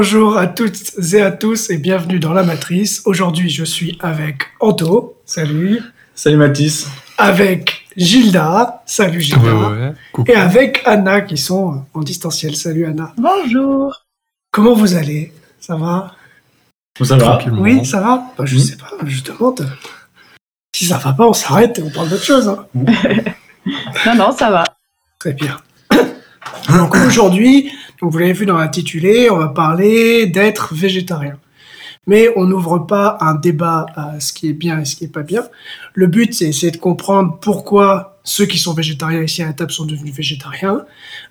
Bonjour à toutes et à tous et bienvenue dans La Matrice. Aujourd'hui, je suis avec Anto. Salut. Salut Mathis. Avec Gilda. Salut Gilda. Et avec Anna qui sont en distanciel. Salut Anna. Bonjour. Comment vous allez? Ça va? Ça va Oui, ça va bah, Je sais pas, je demande. Si ça va pas, on s'arrête et on parle d'autre chose. Hein. non, non, ça va. Très bien. Donc aujourd'hui, vous l'avez vu dans l'intitulé, on va parler d'être végétarien. Mais on n'ouvre pas un débat à ce qui est bien et ce qui est pas bien. Le but, c'est essayer de comprendre pourquoi ceux qui sont végétariens ici à la table sont devenus végétariens,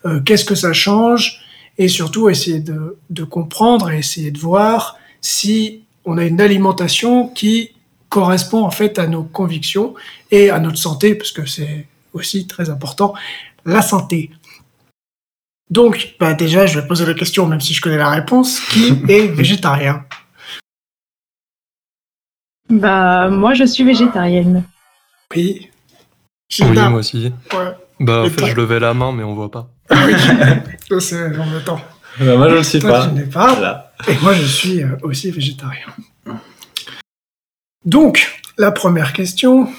euh, qu'est-ce que ça change, et surtout essayer de, de comprendre et essayer de voir si on a une alimentation qui correspond en fait à nos convictions et à notre santé, parce que c'est aussi très important, la santé. Donc, bah déjà, je vais poser la question, même si je connais la réponse. Qui est végétarien? Bah, moi, je suis végétarienne. Oui. Oui, moi aussi. Ouais. Bah, en fait, je levais la main, mais on voit pas. Ah oui, c'est embêtant. Bah, moi, je ne sais Toi, pas. N'es pas. Et moi, je suis euh, aussi végétarien. Donc, la première question,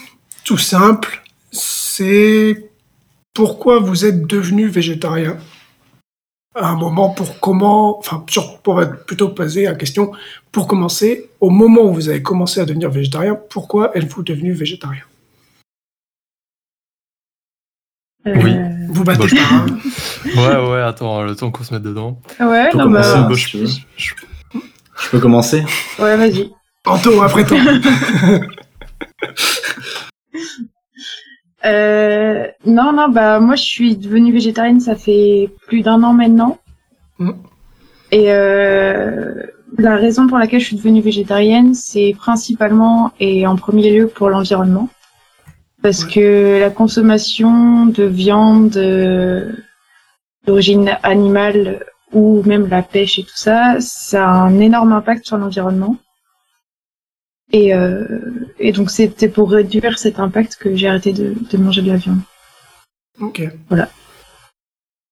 tout simple, c'est pourquoi vous êtes devenu végétarien? Un moment pour comment, enfin, pour être plutôt poser la question, pour commencer, au moment où vous avez commencé à devenir végétarien, pourquoi êtes-vous devenu végétarien? Oui. Vous battez Bah, je- hein Ouais, ouais, attends, le temps qu'on se mette dedans. Ouais, non, bah, Bah, je, je- je- Je peux commencer? Ouais, vas-y. Anto, après toi. Euh, non, non, bah, moi, je suis devenue végétarienne, ça fait plus d'un an maintenant. Mm. Et euh, la raison pour laquelle je suis devenue végétarienne, c'est principalement et en premier lieu pour l'environnement. Parce Ouais. que la consommation de viande euh, d'origine animale ou même la pêche et tout ça, ça a un énorme impact sur l'environnement. Et, euh, et donc c'était pour réduire cet impact que j'ai arrêté de, de manger de la viande. Ok. Voilà.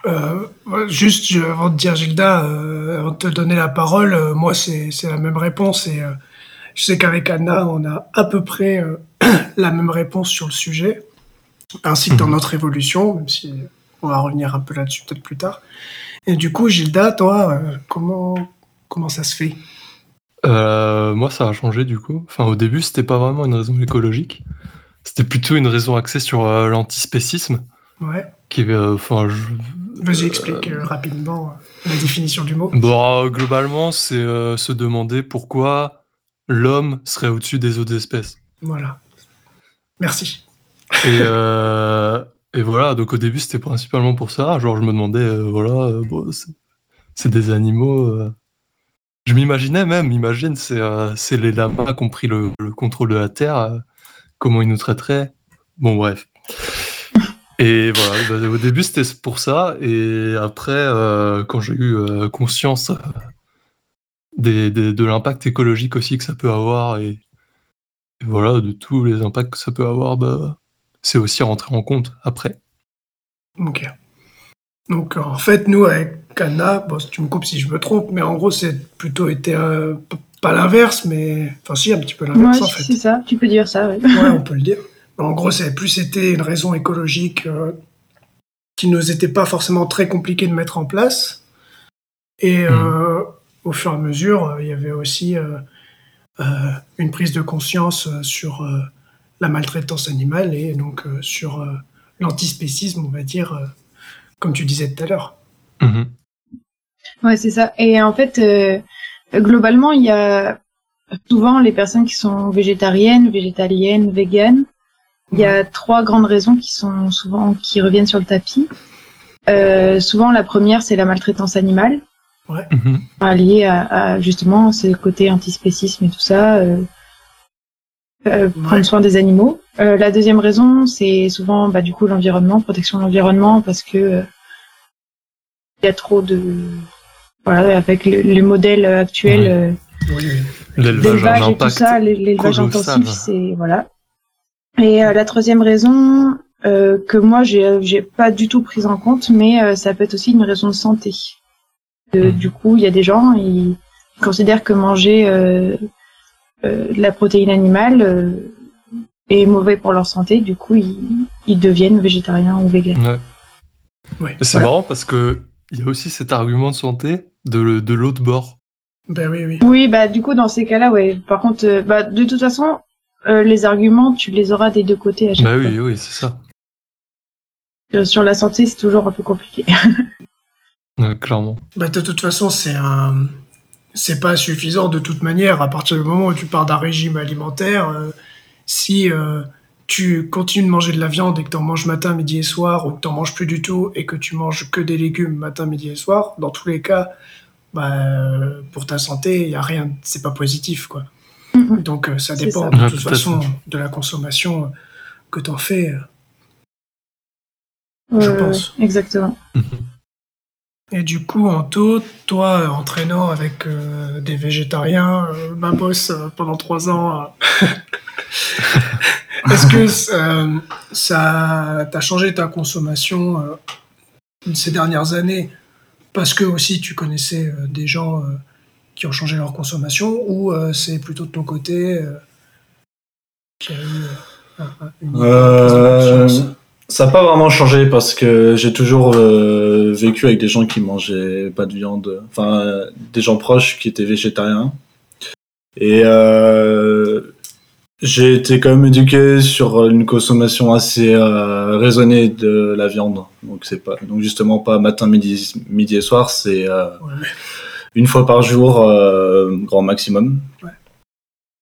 Euh, juste, avant de dire Gilda, euh, avant de te donner la parole, euh, moi c'est la même réponse et je sais qu'avec Anna, on a à peu près la même réponse sur le sujet, ainsi que dans notre évolution, même si on va revenir un peu là-dessus peut-être plus tard. Et du coup, Gilda, toi, comment comment ça se fait? Euh, moi, ça a changé du coup. Enfin, au début, c'était pas vraiment une raison écologique. C'était plutôt une raison axée sur euh, l'antispécisme. Ouais. Qui, euh, enfin, je- Vas-y, explique euh, rapidement euh, la définition du mot. Bon, euh, globalement, c'est se demander pourquoi l'homme serait au-dessus des autres espèces. Voilà. Merci. Et, euh, et voilà, donc au début, c'était principalement pour ça. Genre, je me demandais, euh, voilà, euh, bon, c'est des animaux. Je m'imaginais même, imagine, c'est euh, les lamas qui ont pris le, le contrôle de la Terre, euh, comment ils nous traiteraient. Bon, bref. Et voilà, bah, au début, c'était pour ça. Et après, euh, quand j'ai eu conscience des, des- de l'impact écologique aussi que ça peut avoir, et, et voilà, de tous les impacts que ça peut avoir, bah, c'est aussi rentré en compte après. Ok. Donc en fait, nous avec Bon, tu me coupes si je me trompe, mais en gros, c'est plutôt été euh, pas l'inverse, mais enfin si un petit peu l'inverse Ouais, en fait. c'est ça, tu peux dire ça, ouais. Ouais, on peut le dire. Mais en gros, c'est plus été une raison écologique euh, qui nous était pas forcément très compliqué de mettre en place. Et euh, au fur et à mesure, euh, il y avait aussi euh, euh, une prise de conscience euh, sur euh, la maltraitance animale et donc euh, sur euh, l'antispécisme, on va dire, euh, comme tu disais tout à l'heure. Mhm. Ouais, c'est ça. Et en fait, euh, globalement, il y a souvent les personnes qui sont végétariennes, végétaliennes, véganes. Il y a trois grandes raisons qui sont souvent qui reviennent sur le tapis. Euh, souvent, la première, c'est la maltraitance animale, Mhm. enfin, liée à, à, justement ce côté antispécisme et tout ça. Euh, euh, prendre Ouais. soin des animaux. Euh, la deuxième raison, c'est souvent bah, du coup l'environnement, protection de l'environnement, parce que euh, il y a trop de voilà avec le, le modèle actuel Ouais. euh, Oui, oui. L'élevage d'élevage et tout ça, intensif, c'est voilà. Et euh, la troisième raison euh, que moi j'ai j'ai pas du tout prise en compte, mais euh, ça peut être aussi une raison de santé. Euh, Mhm. Du coup, il y a des gens, ils considèrent que manger euh, euh, de la protéine animale euh, est mauvais pour leur santé. Du coup, ils, ils deviennent végétariens ou véganes. Ouais. Ouais. Et c'est Voilà. marrant parce que il y a aussi cet argument de santé de, de l'autre bord. Ben oui, oui. Oui, bah du coup, dans ces cas-là, ouais. Par contre, euh, bah, de toute façon, euh, les arguments, tu les auras des deux côtés à chaque Bah fois. oui, oui, c'est ça. Euh, Sur la santé, c'est toujours un peu compliqué. Ouais, clairement. Bah, de toute façon, c'est un. C'est pas suffisant de toute manière. À partir du moment où tu pars d'un régime alimentaire, euh, si euh, tu continues de manger de la viande et que tu en manges matin, midi et soir, ou que tu manges plus du tout et que tu manges que des légumes matin, midi et soir, dans tous les cas, bah, pour ta santé, il y a rien. C'est pas positif, quoi. Mhm. Donc euh, ça dépend ça. de Ouais, toute façon fait. de la consommation euh, que tu en fais. euh. Je Euh, pense. Exactement. Et du coup, Anto, toi, euh, entraînant avec euh, des végétariens, euh, ma boss euh, pendant trois ans, euh, est-ce que euh, ça t'a changé ta consommation euh, ces dernières années? Parce que aussi tu connaissais euh, des gens qui ont changé leur consommation ou c'est plutôt de ton côté a eu une Ça? n'a pas vraiment changé parce que j'ai toujours euh, vécu avec des gens qui mangeaient pas de viande, enfin euh, des gens proches qui étaient végétariens. Et euh, j'ai été quand même éduqué sur une consommation assez euh, raisonnée de la viande. Donc c'est pas, donc justement pas matin, midi, midi et soir, c'est euh, Ouais. une fois par jour euh, grand maximum. Ouais.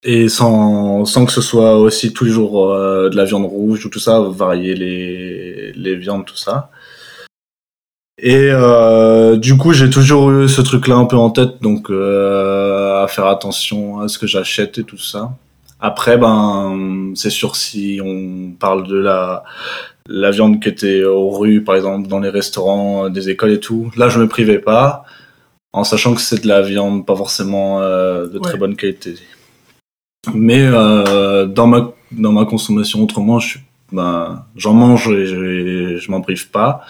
Et sans, sans que ce soit aussi tous les jours euh, de la viande rouge ou tout ça, varier les, les viandes, tout ça. Et euh, du coup, j'ai toujours eu ce truc-là un peu en tête, donc euh, à faire attention à ce que j'achète et tout ça. Après, ben, c'est sûr si on parle de la la viande qui était aux rues, par exemple, dans les restaurants, euh, des écoles et tout, là, je me privais pas, en sachant que c'est de la viande pas forcément euh, de très bonne qualité. Mais euh, dans ma dans ma consommation autrement, je ben j'en mange et je, je m'en prive pas,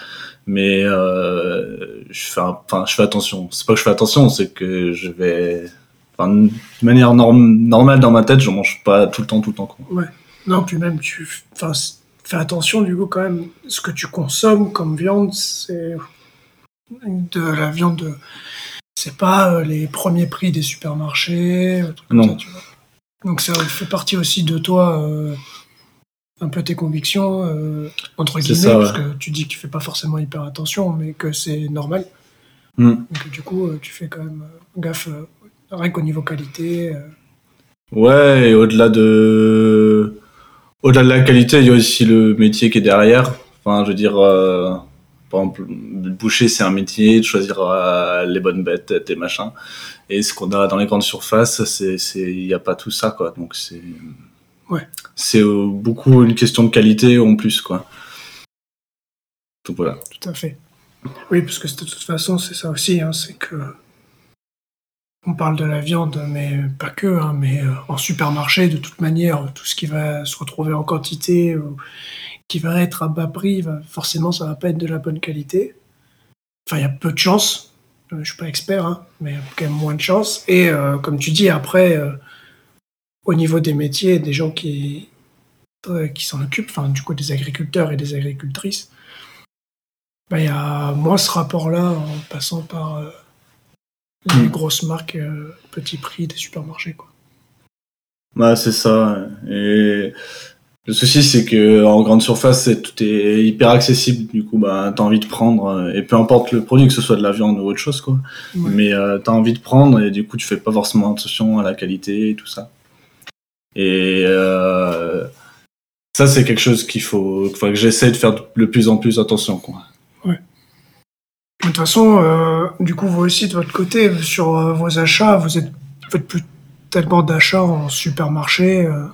mais euh, je fais enfin je fais attention. C'est pas que je fais attention, c'est que je vais enfin, de manière norm- normale dans ma tête, je mange pas tout le temps tout le temps quoi. Non, puis même, tu enfin, fais attention, du coup, quand même, ce que tu consommes comme viande, c'est de la viande. de- C'est pas euh, les premiers prix des supermarchés. Non. ça, tu vois. Donc, ça fait partie aussi de toi, euh, un peu tes convictions, euh, entre guillemets, ça, parce ouais. que tu dis que tu fais pas forcément hyper attention, mais que c'est normal. Mm. Et que du coup, tu fais quand même gaffe, rien qu'au niveau qualité. euh, Ouais, et au-delà de au-delà de la qualité, il y a aussi le métier qui est derrière. Enfin, je veux dire, euh, par exemple, le boucher, c'est un métier de choisir euh, les bonnes bêtes, des machins. Et ce qu'on a dans les grandes surfaces, c'est, il n'y a pas tout ça, quoi. Donc c'est, Ouais. c'est euh, beaucoup une question de qualité en plus, quoi. Donc voilà. Tout à fait. Oui, parce que de toute façon, c'est ça aussi, hein, c'est que on parle de la viande, mais pas que, hein, mais euh, en supermarché, de toute manière, tout ce qui va se retrouver en quantité, ou qui va être à bas prix, forcément, ça va pas être de la bonne qualité. Enfin, il y a peu de chance. Euh, Je suis pas expert, hein, mais il y a quand même moins de chance. Et euh, comme tu dis, après, au niveau des métiers, des gens qui s'en occupent, enfin, du coup, des agriculteurs et des agricultrices, bah, il y a moins ce rapport-là en passant par les Mm. grosses marques euh, petit prix des supermarchés. Quoi. Bah, c'est ça. Et le souci, c'est que en grande surface, tout est hyper accessible. Du coup, bah, t'as envie de prendre, euh, et peu importe le produit, que ce soit de la viande ou autre chose, quoi. Ouais. Mais euh, t'as envie de prendre, et du coup, tu fais pas forcément attention à la qualité et tout ça. Et euh, ça, c'est quelque chose qu'il faut, qu'il faut que j'essaie de faire de plus en plus attention, quoi. De toute façon, euh, du coup, vous aussi, de votre côté, sur euh, vos achats, vous êtes faites plus tellement d'achats en supermarché euh,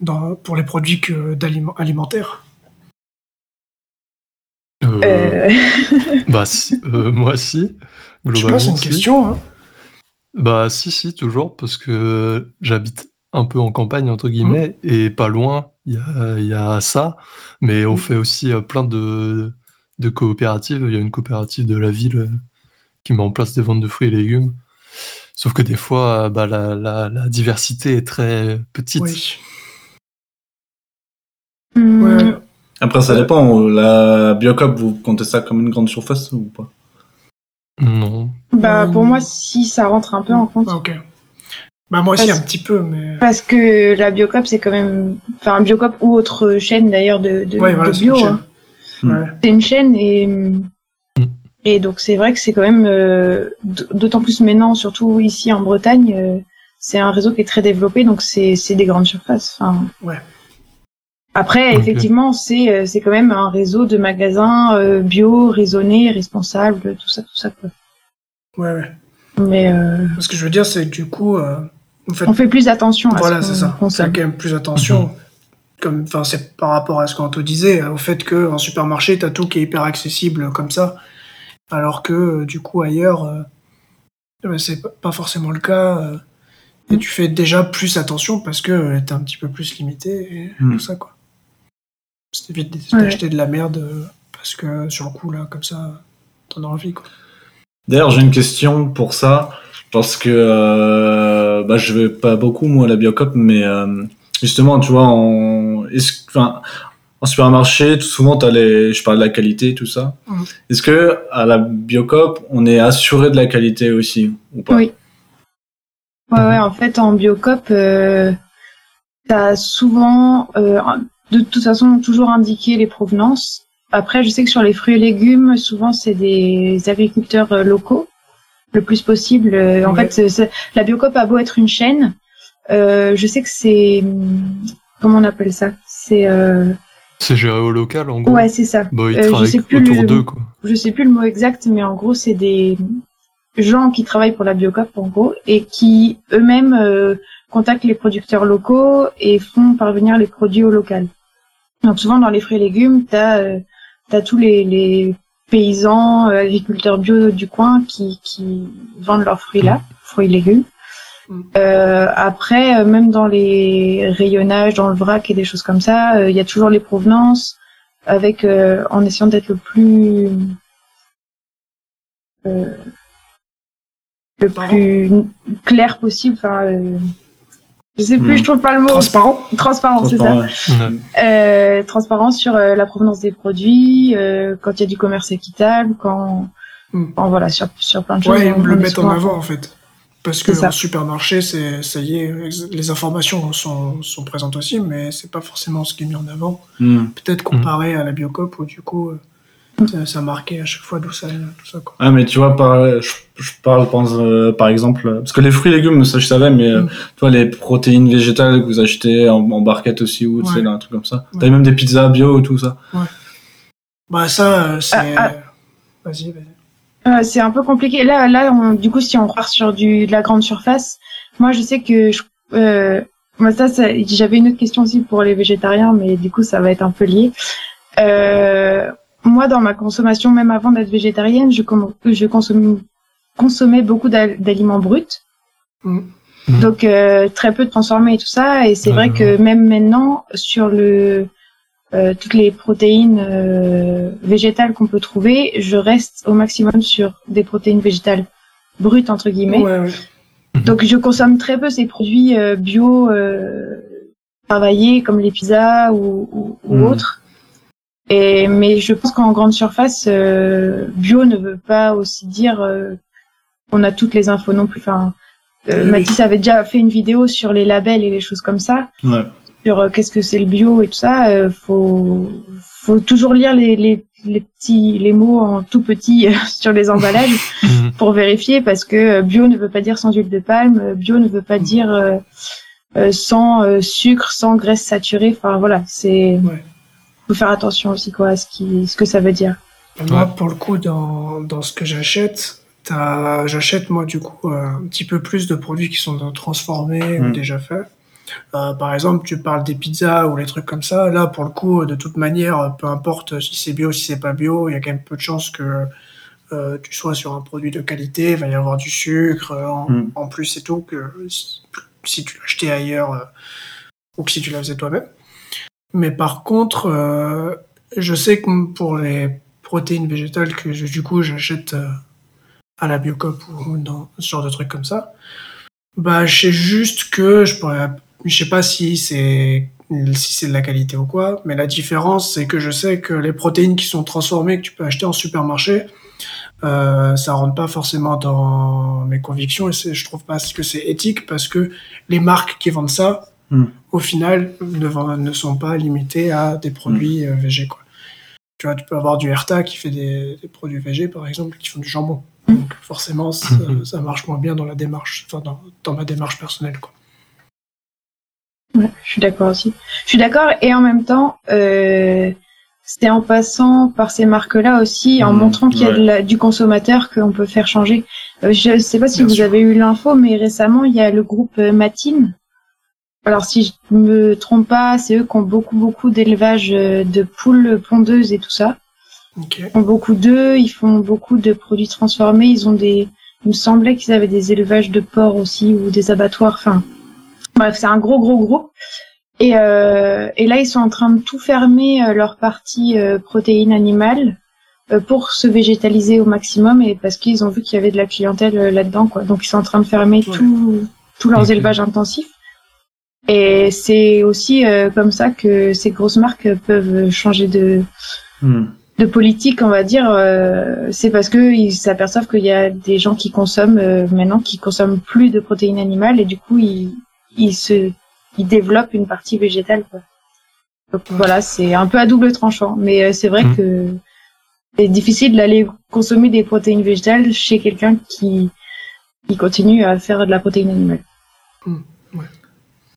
dans, pour les produits que alimentaires. Bah, si, euh, moi, si. Je sais Globalement, pas, c'est une si. question. Hein. Bah, si, si, toujours, parce que j'habite un peu en campagne, entre guillemets, et pas loin, il y a, il y a ça. Mais on Mhm. fait aussi euh, plein de, de coopératives. Il y a une coopérative de la ville euh, qui met en place des ventes de fruits et légumes. Sauf que des fois, bah, la, la, la diversité est très petite. Oui. Hmm, Ouais. Après, ça dépend. La Biocop, vous comptez ça comme une grande surface ou pas? Non. Bah, Hmm. pour moi, si ça rentre un peu en compte. Ok. Bah, moi aussi, Parce- un petit peu, mais. Parce que la Biocop, c'est quand même. Enfin, Biocop ou autre chaîne d'ailleurs de, de, Ouais, voilà, de une bio. chaîne. hein. Ouais. C'est une chaîne et. Et donc, c'est vrai que c'est quand même. euh, D'autant plus maintenant, surtout ici en Bretagne, euh, c'est un réseau qui est très développé, donc c'est c'est des grandes surfaces. Enfin. Ouais. Après, effectivement, c'est euh, c'est quand même un réseau de magasins euh, bio, raisonnés, responsables, tout ça, tout ça. Quoi. Ouais, ouais. Mais euh, Ce que je veux dire, c'est que du coup, euh, on fait plus attention à Voilà, ce c'est ça. On fait quand même plus attention. Comme, enfin, c'est par rapport à ce qu'Anto disait, au fait que en supermarché, t'as tout qui est hyper accessible comme ça, alors que euh, du coup ailleurs, euh, euh, c'est pas- forcément le cas. euh, et tu fais déjà plus attention parce que t'es un petit peu plus limité et Mm. tout ça quoi. T'évite Ouais. d'acheter de la merde parce que sur le coup là, comme ça, t'en as envie quoi. D'ailleurs, j'ai une question pour ça, parce que euh, bah, je vais pas beaucoup, moi, à la Biocop, mais euh, justement, tu vois, en, est-ce- enfin, en supermarché, tout souvent, t'as les, je parle de la qualité, tout ça. Mhm. Est-ce que à la Biocop, on est assuré de la qualité aussi, ou pas? Oui. Ouais, ouais, en fait, en biocop, euh, t'as souvent, euh, de toute façon, toujours indiqué les provenances. Après, je sais que sur les fruits et légumes, souvent, c'est des agriculteurs euh, locaux, le plus possible. Euh, En Ouais. fait, la biocop a beau être une chaîne, je sais que c'est, comment on appelle ça? C'est, euh, C'est géré au local, en gros? ouais, c'est ça. Bah, ils Euh, je travaillent sais plus autour le- d'eux, quoi. je sais plus le mot exact, mais en gros, c'est des gens qui travaillent pour la Biocop, en gros, et qui eux-mêmes euh, contactent les producteurs locaux et font parvenir les produits au local. Donc souvent, dans les fruits et légumes, t'as euh, as tous les, les paysans, euh, agriculteurs bio du coin qui, qui vendent leurs fruits là, fruits et légumes. Euh, après, euh, même dans les rayonnages, dans le vrac et des choses comme ça, euh, il y a toujours les provenances avec euh, en essayant d'être le plus euh, le Pardon plus clair possible. Enfin, euh, je sais plus, Hmm. je trouve pas le mot. Transparent. Transparent, c'est ça. Transparent, ouais. Ouais. Euh, transparent sur euh, la provenance des produits, euh, quand il y a du commerce équitable, quand, Hmm. quand voilà, sur, sur plein de choses. Ouais, on- le on mettent en avant en fait. Parce que en supermarché, c'est ça y est, ex- les informations sont, sont présentes aussi, mais c'est pas forcément ce qui est mis en avant. Hmm. Peut-être comparé à la Biocop où du coup, euh, ça, ça marquait à chaque fois d'où ça vient, tout ça quoi. Ah, mais tu vois, par, je, je parle, pense, euh, par exemple, euh, parce que les fruits et légumes, ça je savais, mais euh, Mm. tu vois, les protéines végétales que vous achetez en, en barquette aussi, ou tu sais, Ouais. là, un truc comme ça. Ouais. T'as même des pizzas bio, tout ça. Bah ça, euh, c'est. Ah, Vas-y, vas-y. Euh, c'est un peu compliqué. Là, là, on- du coup, si on part sur du, de la grande surface, moi, je sais que je, euh, moi, ça, ça j'avais une autre question aussi pour les végétariens, mais du coup, ça va être un peu lié. Euh, moi, dans ma consommation, même avant d'être végétarienne, je, comm- je consomme, consommais beaucoup d'al- d'aliments bruts. Mm. Donc, très peu de transformés et tout ça. Et c'est vrai que même maintenant, sur le, euh, toutes les protéines euh, végétales qu'on peut trouver, je reste au maximum sur des protéines végétales brutes entre guillemets. Ouais, ouais. Donc je consomme très peu ces produits euh, bio euh, travaillés comme les pizzas ou, ou, ou Mm. autres. Et mais je pense qu'en grande surface, euh, bio ne veut pas aussi dire euh, qu'on a toutes les infos non plus. Enfin, euh. Mathis avait déjà fait une vidéo sur les labels et les choses comme ça Ouais. Sur euh, qu'est-ce que c'est le bio et tout ça, euh, faut faut toujours lire les, les les petits les mots en tout petit euh, sur les emballages Mhm. pour vérifier parce que bio ne veut pas dire sans huile de palme, bio ne veut pas dire euh, euh, sans euh, sucre, sans graisse saturée. Enfin voilà, c'est Ouais. faut faire attention aussi quoi à ce qui ce que ça veut dire. Moi, Ouais. pour le coup, dans, dans ce que j'achète, t'as- j'achète moi du coup euh, un petit peu plus de produits qui sont transformés ou Mm. déjà faits. Euh, par exemple, tu parles des pizzas ou les trucs comme ça. Là, pour le coup, de toute manière, peu importe si c'est bio, si c'est pas bio, il y a quand même peu de chances que euh, tu sois sur un produit de qualité. Il va y avoir du sucre euh, en, Mm. en plus et tout que si, si tu l'achetais ailleurs euh, ou que si tu la faisais toi-même. Mais par contre, euh, je sais que pour les protéines végétales que je- du coup j'achète à la Biocop ou dans ce genre de trucs comme ça. Bah, je sais juste que je pourrais, je sais pas si c'est si c'est de la qualité ou quoi, mais la différence c'est que je sais que les protéines qui sont transformées que tu peux acheter en supermarché, euh, ça rentre pas forcément dans mes convictions et c'est, je trouve pas que c'est éthique parce que les marques qui vendent ça, Hmm. au final, ne, ne sont pas limitées à des produits végés quoi. Tu vois, tu peux avoir du Herta qui fait des, des produits végés par exemple, qui font du jambon. Donc forcément, ça, Mhm. ça marche moins bien dans la démarche, enfin dans, dans ma démarche personnelle quoi. Ouais, je suis d'accord aussi. Je suis d'accord et en même temps, euh, c'est en passant par ces marques-là aussi, en Mmh, montrant qu'il y a ouais. de la- du consommateur qu'on peut faire changer. Euh, je ne sais pas si Bien vous sûr. avez eu l'info, mais récemment, il y a le groupe euh, Matine. Alors, si je me trompe pas, c'est eux qui ont beaucoup, beaucoup d'élevage de poules pondeuses et tout ça. Ok. Ils font beaucoup d'œufs, ils font beaucoup de produits transformés, ils ont des... Il me semblait qu'ils avaient des élevages de porcs aussi, ou des abattoirs, enfin... Bref, c'est un gros, gros groupe. Et, euh, et là, ils sont en train de tout fermer euh, leur partie euh, protéines animales euh, pour se végétaliser au maximum et parce qu'ils ont vu qu'il y avait de la clientèle là-dedans, quoi. Donc, ils sont en train de fermer Ouais. tout- tous leurs élevages intensifs. Et c'est aussi comme ça que ces grosses marques peuvent changer de, Hmm. de politique, on va dire, c'est parce que ils s'aperçoivent qu'il y a des gens qui consomment maintenant qui consomment plus de protéines animales et du coup ils ils se ils développent une partie végétale. Quoi. Donc voilà, c'est un peu à double tranchant, mais euh, c'est vrai Mm. que c'est difficile d'aller consommer des protéines végétales chez quelqu'un qui qui continue à faire de la protéine animale.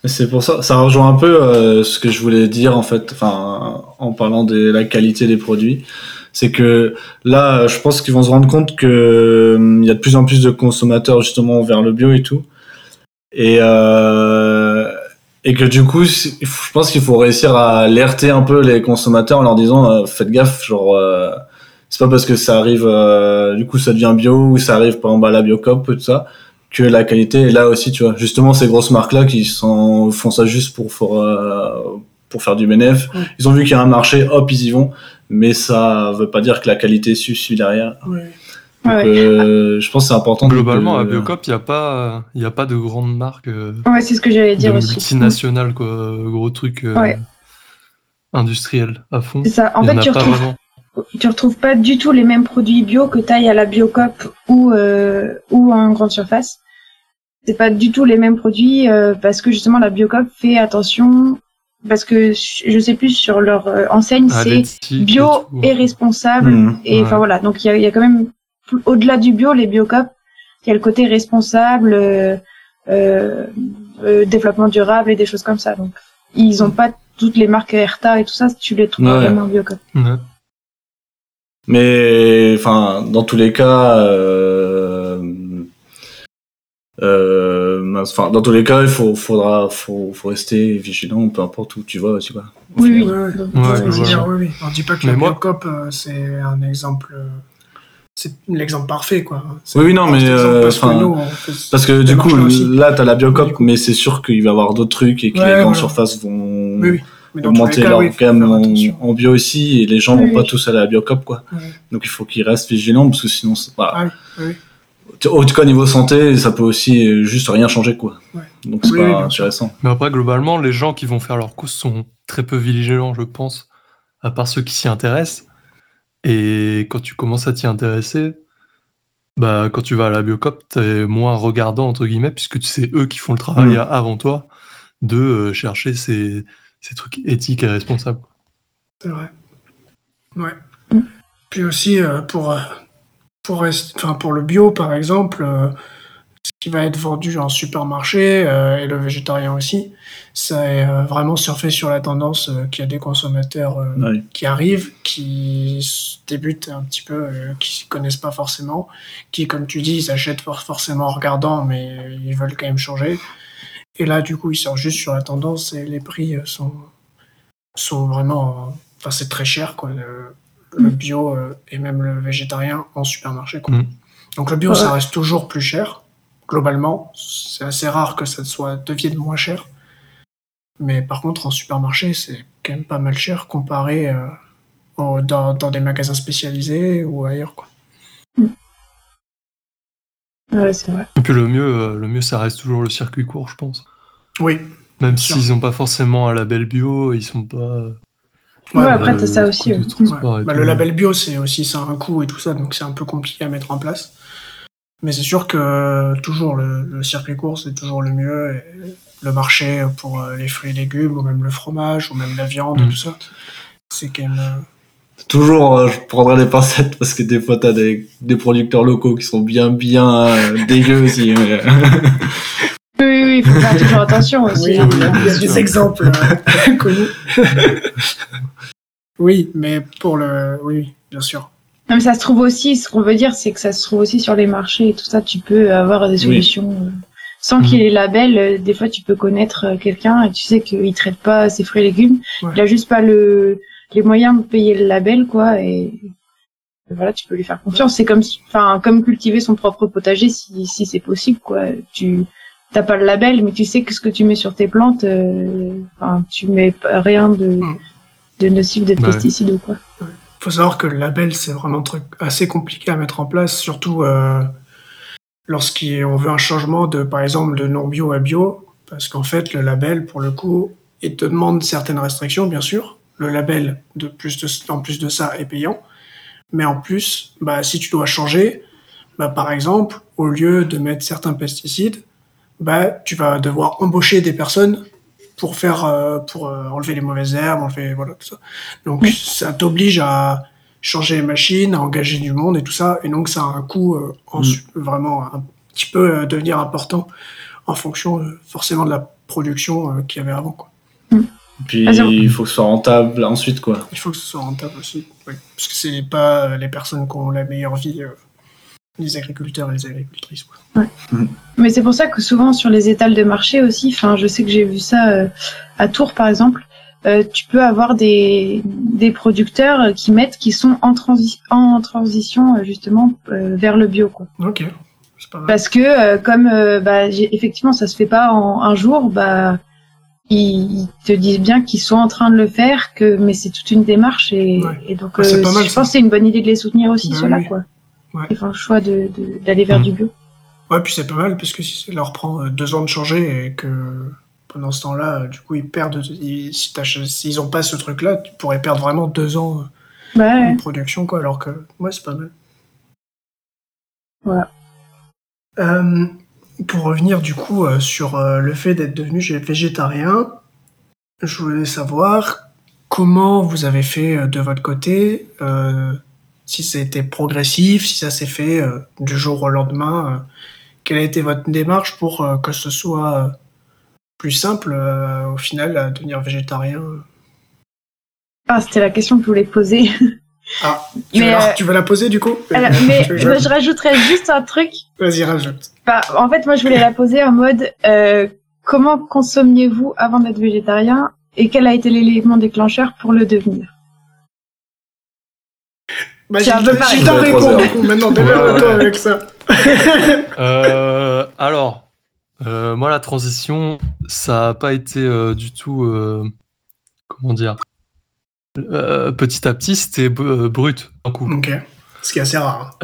Et C'est pour ça, ça rejoint un peu euh, ce que je voulais dire en fait, enfin en parlant de la qualité des produits, c'est que là, je pense qu'ils vont se rendre compte que euh, il y a de plus en plus de consommateurs justement vers le bio et tout, et euh, et que du coup, je pense qu'il faut réussir à alerter un peu les consommateurs en leur disant euh, faites gaffe, genre euh, c'est pas parce que ça arrive, euh, du coup ça devient bio ou ça arrive par exemple à la Biocop et tout ça que la qualité est là aussi, tu vois. Justement, ces grosses marques-là qui sont, font ça juste pour, pour, euh, pour faire du bénéf. Ouais. Ils ont vu qu'il y a un marché, hop, ils y vont. Mais ça veut pas dire que la qualité suit, suit derrière. Ouais. Donc, Ouais. euh, je pense que c'est important. de- Globalement, à Biocop, il n'y a, pas- y a pas de grandes marques euh, Ouais, c'est ce que j'allais dire aussi. multinationales, quoi. Gros truc euh, Ouais. industriel à fond. C'est ça. En y fait, en tu retrouves vraiment. tu retrouves pas du tout les mêmes produits bio que taille à la Biocop ou euh, ou en grande surface. C'est pas du tout les mêmes produits euh, parce que justement la Biocop fait attention parce que je sais plus sur leur enseigne c'est bio et responsable Mhm. et Ouais. enfin voilà donc il y a, il y a quand même au-delà du bio les Biocop il y a le côté responsable euh, euh, euh, développement durable et des choses comme ça donc ils ont pas toutes les marques Herta et tout ça tu les trouves Ouais. vraiment en Biocop. Ouais. Mais, enfin, dans tous les cas, euh, euh, enfin, dans tous les cas, il faut, faudra, faut, faut rester vigilant, peu importe où tu vas, tu vois. Oui oui. Ouais, ouais. Ouais, oui, oui. On dit pas que Mais la moi- Biocop, euh, c'est un exemple. C'est l'exemple parfait, quoi. Oui, oui, non, mais, euh, parce que enfin, nous, on fait ce- Parce que du coup, là, t'as la Biocop, mais c'est sûr qu'il va y avoir d'autres trucs et que Ouais, les grandes voilà. surfaces vont Oui, oui. Augmenter cas, leur gamme en, bio aussi et les gens Oui, vont pas tous aller à la Biocop, quoi. Donc il faut qu'ils restent vigilants parce que sinon, c'est pas. Ah oui, oui, oui. En tout cas, niveau santé, ça peut aussi euh, juste rien changer, quoi. Ouais. Donc c'est Oui, pas oui, intéressant. Mais après, globalement, les gens qui vont faire leur course sont très peu vigilants, je pense, à part ceux qui s'y intéressent. Et quand tu commences à t'y intéresser, bah, quand tu vas à la Biocop, t'es moins regardant, entre guillemets, puisque c'est eux qui font le travail Mm. avant toi de euh, chercher ces, ces trucs éthiques et responsables. C'est vrai. Ouais. Mm. Puis aussi, euh, pour, euh, pour, rest- enfin, pour le bio, par exemple, euh, qui va être vendu en supermarché, euh, et le végétarien aussi, ça est euh, vraiment surfé sur la tendance euh, qu'il y a des consommateurs euh, qui arrivent, qui débutent un petit peu, euh, qui s'y connaissent pas forcément, qui, comme tu dis, ils achètent for- forcément en regardant, mais ils veulent quand même changer. Et là, du coup, ils sortent juste sur la tendance et les prix euh, sont, sont vraiment. euh, Enfin, c'est très cher, quoi. Le, le bio euh, et même le végétarien en supermarché, quoi. Mm. Donc, le bio, Ouais. ça reste toujours plus cher, globalement. C'est assez rare que ça soit devienne moins cher. Mais par contre, en supermarché, c'est quand même pas mal cher comparé euh, au- dans, dans des magasins spécialisés ou ailleurs, quoi. Ouais, c'est vrai. Et puis le mieux, euh, le mieux, ça reste toujours le circuit court, je pense. Oui. Même s'ils n'ont pas forcément un label bio, ils sont pas. Ouais, Ouais, après, euh, t'as ça le aussi. ouais. et Bah, le label bio, c'est aussi ça a un coût et tout ça, donc c'est un peu compliqué à mettre en place. Mais c'est sûr que euh, toujours le, le circuit court, c'est toujours le mieux. et le marché pour euh, les fruits et légumes, ou même le fromage, ou même la viande, Mm. tout ça, c'est quand même. euh, Toujours, je prendrai des pincettes parce que des fois, t'as des, des producteurs locaux qui sont bien, bien euh, dégueux aussi. mais- Oui, oui, oui, il faut faire toujours attention aussi. Oui, il y a des exemples euh, connus. oui, mais pour le. Oui, bien sûr. Non, mais ça se trouve aussi, ce qu'on veut dire, c'est que ça se trouve aussi sur les marchés et tout ça, tu peux avoir des solutions. euh, Sans Mhm. qu'il ait label, euh, des fois tu peux connaître euh, quelqu'un et tu sais qu'il traite pas ses fruits et légumes. Ouais. Il a juste pas le, les moyens de payer le label, quoi, et voilà, tu peux lui faire confiance. C'est comme, enfin, comme cultiver son propre potager si, si c'est possible, quoi. Tu, t'as pas le label, mais tu sais que ce que tu mets sur tes plantes, euh, enfin, tu mets rien de, Mm. de nocif, de Bah ouais. pesticides ou quoi. Faut savoir que le label, c'est vraiment un truc assez compliqué à mettre en place, surtout euh, lorsqu'on veut un changement de, par exemple, de non bio à bio, parce qu'en fait, le label, pour le coup, il te demande certaines restrictions, bien sûr. Le label, en plus de ça, est payant. Mais en plus, bah, si tu dois changer, bah, par exemple, au lieu de mettre certains pesticides, bah, tu vas devoir embaucher des personnes pour faire, euh, pour euh, enlever les mauvaises herbes, enlever, voilà, tout ça. Donc, Oui. ça t'oblige à changer les machines, à engager du monde et tout ça. Et donc, ça a un coût euh, en Mm. vraiment un petit peu euh, devenir important en fonction euh, forcément de la production euh, qu'il y avait avant. Quoi. Puis Ah, il faut que ce soit rentable ensuite, quoi. Il faut que ce soit rentable aussi. oui. Parce que c'est pas euh, les personnes qui ont la meilleure vie, euh, les agriculteurs et les agricultrices. Quoi. Mais c'est pour ça que souvent sur les étals de marché aussi, enfin, je sais que j'ai vu ça euh, à Tours par exemple, euh, tu peux avoir des, des producteurs qui mettent qui sont en, transi en transition euh, justement euh, vers le bio. Quoi. Ok, c'est pas mal. Parce que euh, comme euh, bah, effectivement ça se fait pas en un jour, bah ils, ils te disent bien qu'ils sont en train de le faire, que mais c'est toute une démarche et, Ouais. et donc Ah, c'est euh, pas mal, je ça. pense que c'est une bonne idée de les soutenir aussi Bah ceux-là oui. quoi. Ouais. Ils font le choix de de- d'aller vers Mhm. du bio. Ouais, puis c'est pas mal parce que si ça leur prend euh, deux ans de changer et que pendant ce temps-là, euh, du coup, ils perdent. ils- si S'ils ont pas ce truc-là, tu pourrais perdre vraiment deux ans euh, Bah, ouais. de production, quoi. Alors que, ouais, c'est pas mal. Voilà. Euh, pour revenir du coup euh, sur euh, le fait d'être devenu végétarien, je voulais savoir comment vous avez fait euh, de votre côté, euh, si été progressif, si ça s'est fait euh, du jour au lendemain. euh, quelle a été votre démarche pour euh, que ce soit plus simple au final à devenir végétarien? Ah, c'était la question que je voulais poser. Ah, tu, Mais, veux, la- tu veux la poser du coup? Alors, mais je- rajouterais juste un truc. Vas-y, rajoute. Bah, en fait, moi, je voulais la poser en mode comment consommiez-vous avant d'être végétarien et quel a été l'élément déclencheur pour le devenir? Bah, C'est un j'ai peu pareil. j'ai ta Ouais, réponse trois du coup. Maintenant, Ouais, démerde-toi ouais. avec ça. Euh, alors, euh, moi, la transition, ça n'a pas été euh, du tout, euh, comment dire, euh, petit à petit, c'était b- brut d'un coup. Ok. Ce qui est assez rare,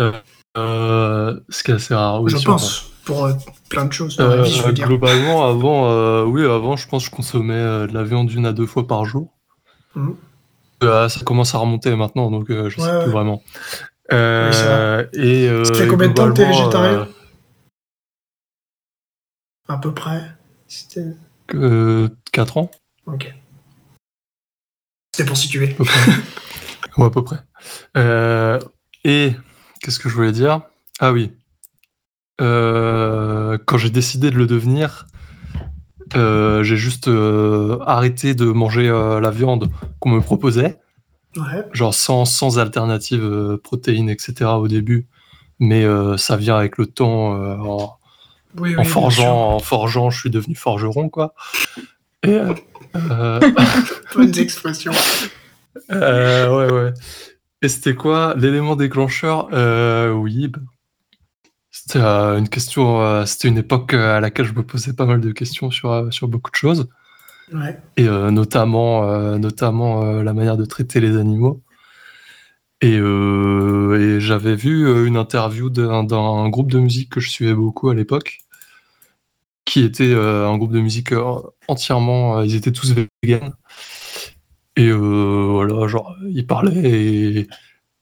Euh, ce qui est assez rare, oui, je sûrement. pense, pour euh, plein de choses dans la vie, je veux dire. globalement, avant, euh, oui, avant, je pense que je consommais euh, de la viande une à deux fois par jour. Euh, ça commence à remonter maintenant, donc euh, je Ouais, sais ouais. plus vraiment. Euh, et, euh, Ça fait et combien de temps que t'es végétarien euh, À peu près. C'était. que 4 ans, Ok. C'était pour situer. ouais, à peu près. Euh, et qu'est-ce que je voulais dire? Ah oui. Euh, quand j'ai décidé de le devenir, euh, j'ai juste euh, arrêté de manger euh, la viande qu'on me proposait. Ouais. genre sans, sans alternative protéines, etc. au début. Mais ça vient avec le temps, en, Oui, oui, en bien forgeant, en forgeant, je suis devenu forgeron, quoi. Et, Bonnes expressions. ouais, ouais. Et c'était quoi? L'élément déclencheur? Oui, bah, c'était euh, une question. euh, c'était une époque à laquelle je me posais pas mal de questions sur, euh, sur beaucoup de choses. Ouais. et euh, notamment, euh, notamment euh, la manière de traiter les animaux. Et, euh, et j'avais vu euh, une interview d'un d'un groupe de musique que je suivais beaucoup à l'époque, qui était euh, un groupe de musique euh, entièrement, euh, ils étaient tous véganes. Et euh, voilà, genre, ils parlaient et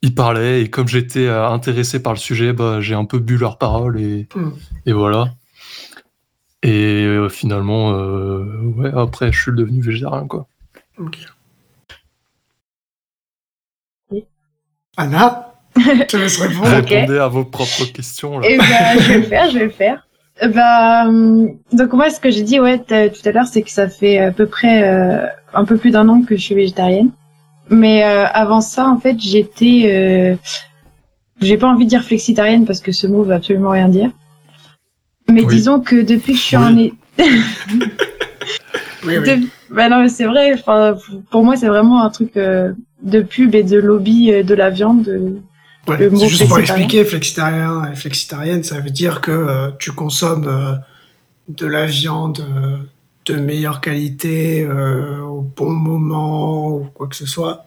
ils parlaient et comme j'étais euh, intéressé par le sujet, bah, j'ai un peu bu leurs paroles et, Hmm. et voilà. Et euh, finalement, euh, ouais, après, je suis devenu végétarien, quoi. Ok. Anna Je te laisse répondre. Répondez à vos propres questions. Là. Et bah, je vais le faire, je vais le faire. Bah, donc moi, ce que j'ai dit, ouais, tout à l'heure, c'est que ça fait à peu près euh, un peu plus d'un an que je suis végétarienne. Mais euh, avant ça, en fait, j'étais, euh, j'ai pas envie de dire flexitarienne parce que ce mot veut absolument rien dire. Mais Oui. disons que depuis que je suis Oui. en Oui, oui. de- Bah non, mais c'est vrai. Enfin, pour moi, c'est vraiment un truc euh, de pub et de lobby euh, de la viande. Ouais, Le mot c'est juste pour expliquer, flexitarien et flexitarienne, ça veut dire que euh, tu consommes euh, de la viande euh, de meilleure qualité euh, au bon moment ou quoi que ce soit.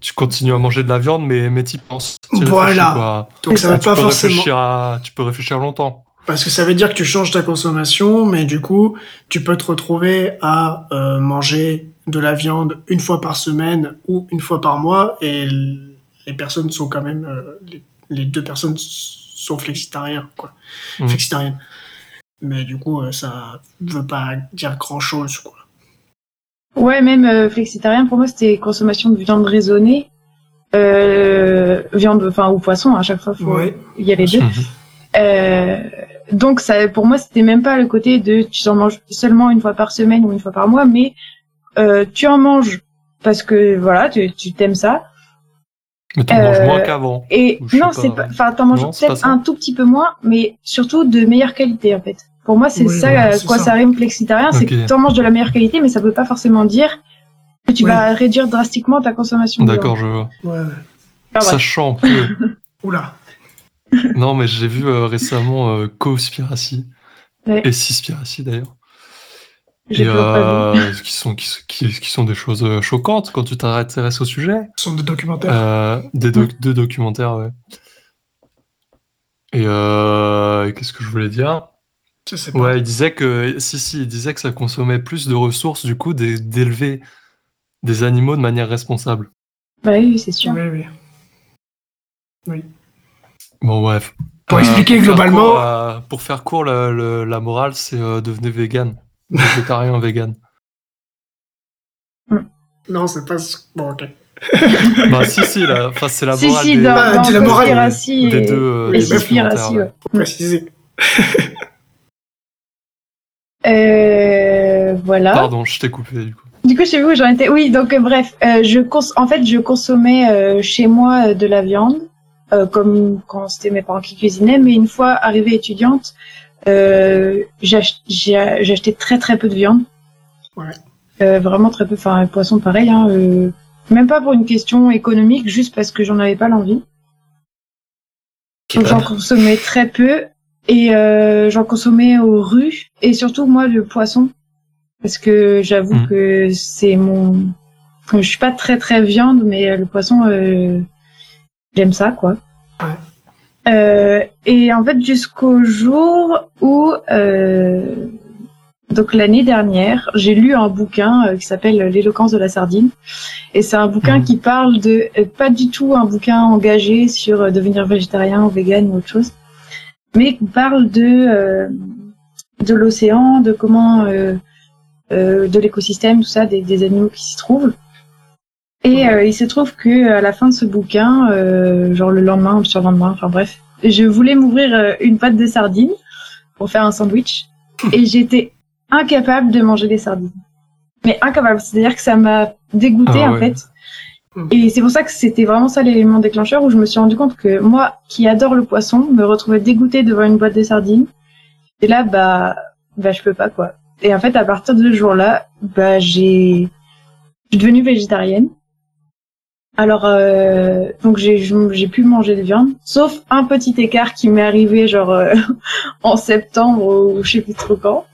Tu continues à manger de la viande, mais, mais t'y penses. Voilà. Donc ça Tu pas peux, forcément à... tu peux réfléchir longtemps. parce que ça veut dire que tu changes ta consommation, mais du coup tu peux te retrouver à euh, manger de la viande une fois par semaine ou une fois par mois et les personnes sont quand même euh, les, les deux personnes sont flexitariens quoi, Mhm. flexitariennes. Mais du coup euh, ça veut pas dire grand chose quoi. Ouais, même euh, flexitarien, pour moi, c'était consommation de viande raisonnée. Euh, viande, enfin, ou poisson, à chaque fois, faut, Ouais. il y a les deux. Mhm. Euh, donc, ça, pour moi, c'était même pas le côté de tu en manges seulement une fois par semaine ou une fois par mois, mais euh, tu en manges parce que, voilà, tu, tu t'aimes ça. Mais t'en Euh, manges moins qu'avant. Et non, pas. c'est pas, enfin, t'en manges peut-être un tout petit peu moins, mais surtout de meilleure qualité, en fait. Pour moi, c'est Oui, ça, voilà, à c'est quoi ça. ça rime flexitarien, c'est que t'en manges de la meilleure qualité, mais ça veut pas forcément dire que tu Oui. vas réduire drastiquement ta consommation. de D'accord, je vois. Ouais. Sachant que. Oula. non, mais j'ai vu euh, récemment euh, Co-Spiracy. Ouais. Et Cispiracy d'ailleurs. Et euh, qui, sont, qui, qui, qui sont des choses euh, choquantes quand tu t'intéresses au sujet. Ce sont des documentaires. Euh, des doc- deux documentaires, ouais. Et, euh, et qu'est-ce que je voulais dire? Je sais pas. Ouais, il disait que si si, il disait que ça consommait plus de ressources du coup d'é- d'élever des animaux de manière responsable. Bah oui, c'est sûr. Oui, oui. Bon bref. Pour Euh, expliquer faire globalement- court, euh, pour faire court, le- le- la morale, c'est euh, devenez vegan, végétarien, vegan. Non, c'est pas. Bon, ok. bah si si, la, enfin c'est la si, morale si, des, dans, Ah, dans la morale. Des et, deux. euh, et Oui, des bah, Conspiracy, documentaires, ouais. ouais. Préciser. Euh, voilà. Pardon, je t'ai coupé du coup. Du coup, je sais plus où j'en étais. Oui, donc euh, bref, euh, je cons en fait, je consommais euh, chez moi euh, de la viande, euh, comme quand c'était mes parents qui cuisinaient, mais une fois arrivée étudiante, euh, acheté très très peu de viande. Ouais. Euh, vraiment très peu. Enfin, poisson pareil. Hein, euh, même pas pour une question économique, juste parce que j'en avais pas l'envie. Donc j'en consommais très peu et euh, j'en consommais aux rues et surtout moi le poisson parce que j'avoue Mhm. que c'est mon je suis pas très très viande mais euh, le poisson euh, j'aime ça quoi. Ouais. Euh, et en fait jusqu'au jour où euh, donc l'année dernière j'ai lu un bouquin euh, qui s'appelle l'éloquence de la sardine et c'est un bouquin Mhm. qui parle de pas du tout un bouquin engagé sur devenir végétarien ou vegan ou autre chose, mais qui parle de euh, de l'océan, de comment euh, euh, de l'écosystème, tout ça, des, des animaux qui s'y trouvent. Et euh, il se trouve que à la fin de ce bouquin, euh, genre le lendemain ou le surlendemain, enfin bref, je voulais m'ouvrir euh, une pâte de sardines pour faire un sandwich et j'étais incapable de manger des sardines. Mais incapable, c'est-à-dire que ça m'a dégoûté Ah en ouais. fait. Mm. Et c'est pour ça que c'était vraiment ça l'élément déclencheur où je me suis rendu compte que moi, qui adore le poisson, me retrouvais dégoûtée devant une boîte de sardines. Et là, bah, bah, je peux pas quoi. Et en fait, à partir de ce jour-là, bah, j'ai, je suis devenue végétarienne. Alors, euh, donc j'ai, j'ai pu manger de viande, sauf un petit écart qui m'est arrivé genre euh, en septembre ou je sais plus trop quand.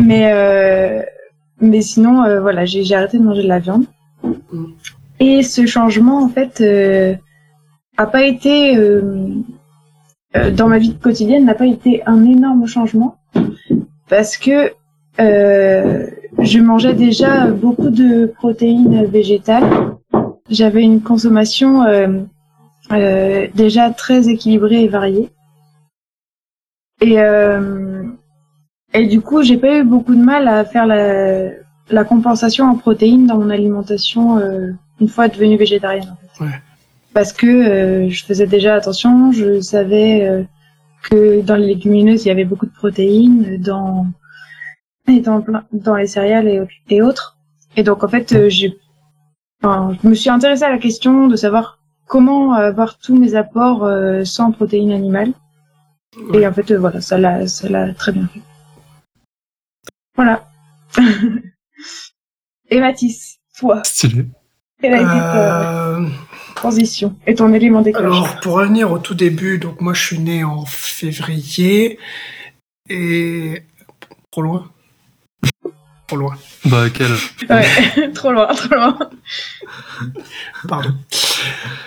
Mais euh, mais sinon, euh, voilà, j'ai, j'ai arrêté de manger de la viande. Et ce changement, en fait, euh, a pas été euh, euh, dans ma vie quotidienne n'a pas été un énorme changement parce que euh, je mangeais déjà beaucoup de protéines végétales. J'avais une consommation déjà très équilibrée et variée. Et, et du coup, j'ai pas eu beaucoup de mal à faire la, la compensation en protéines dans mon alimentation euh, une fois devenue végétarienne. En fait. Ouais. Parce que euh, je faisais déjà attention, je savais euh, que dans les légumineuses, il y avait beaucoup de protéines, dans, et dans, les céréales et, et autres. Et donc, en fait, euh, j'ai, enfin, je me suis intéressée à la question de savoir comment avoir tous mes apports euh, sans protéines animales. Et en fait, voilà, ça l'a, ça l'a très bien fait. Voilà. et Mathis, toi, Stylé. quelle a été ta Euh, transition et ton élément déclencheur Alors, pour revenir au tout début, donc moi je suis né en février et trop loin. Trop loin. Bah, quel Ouais, trop loin, trop loin. Pardon.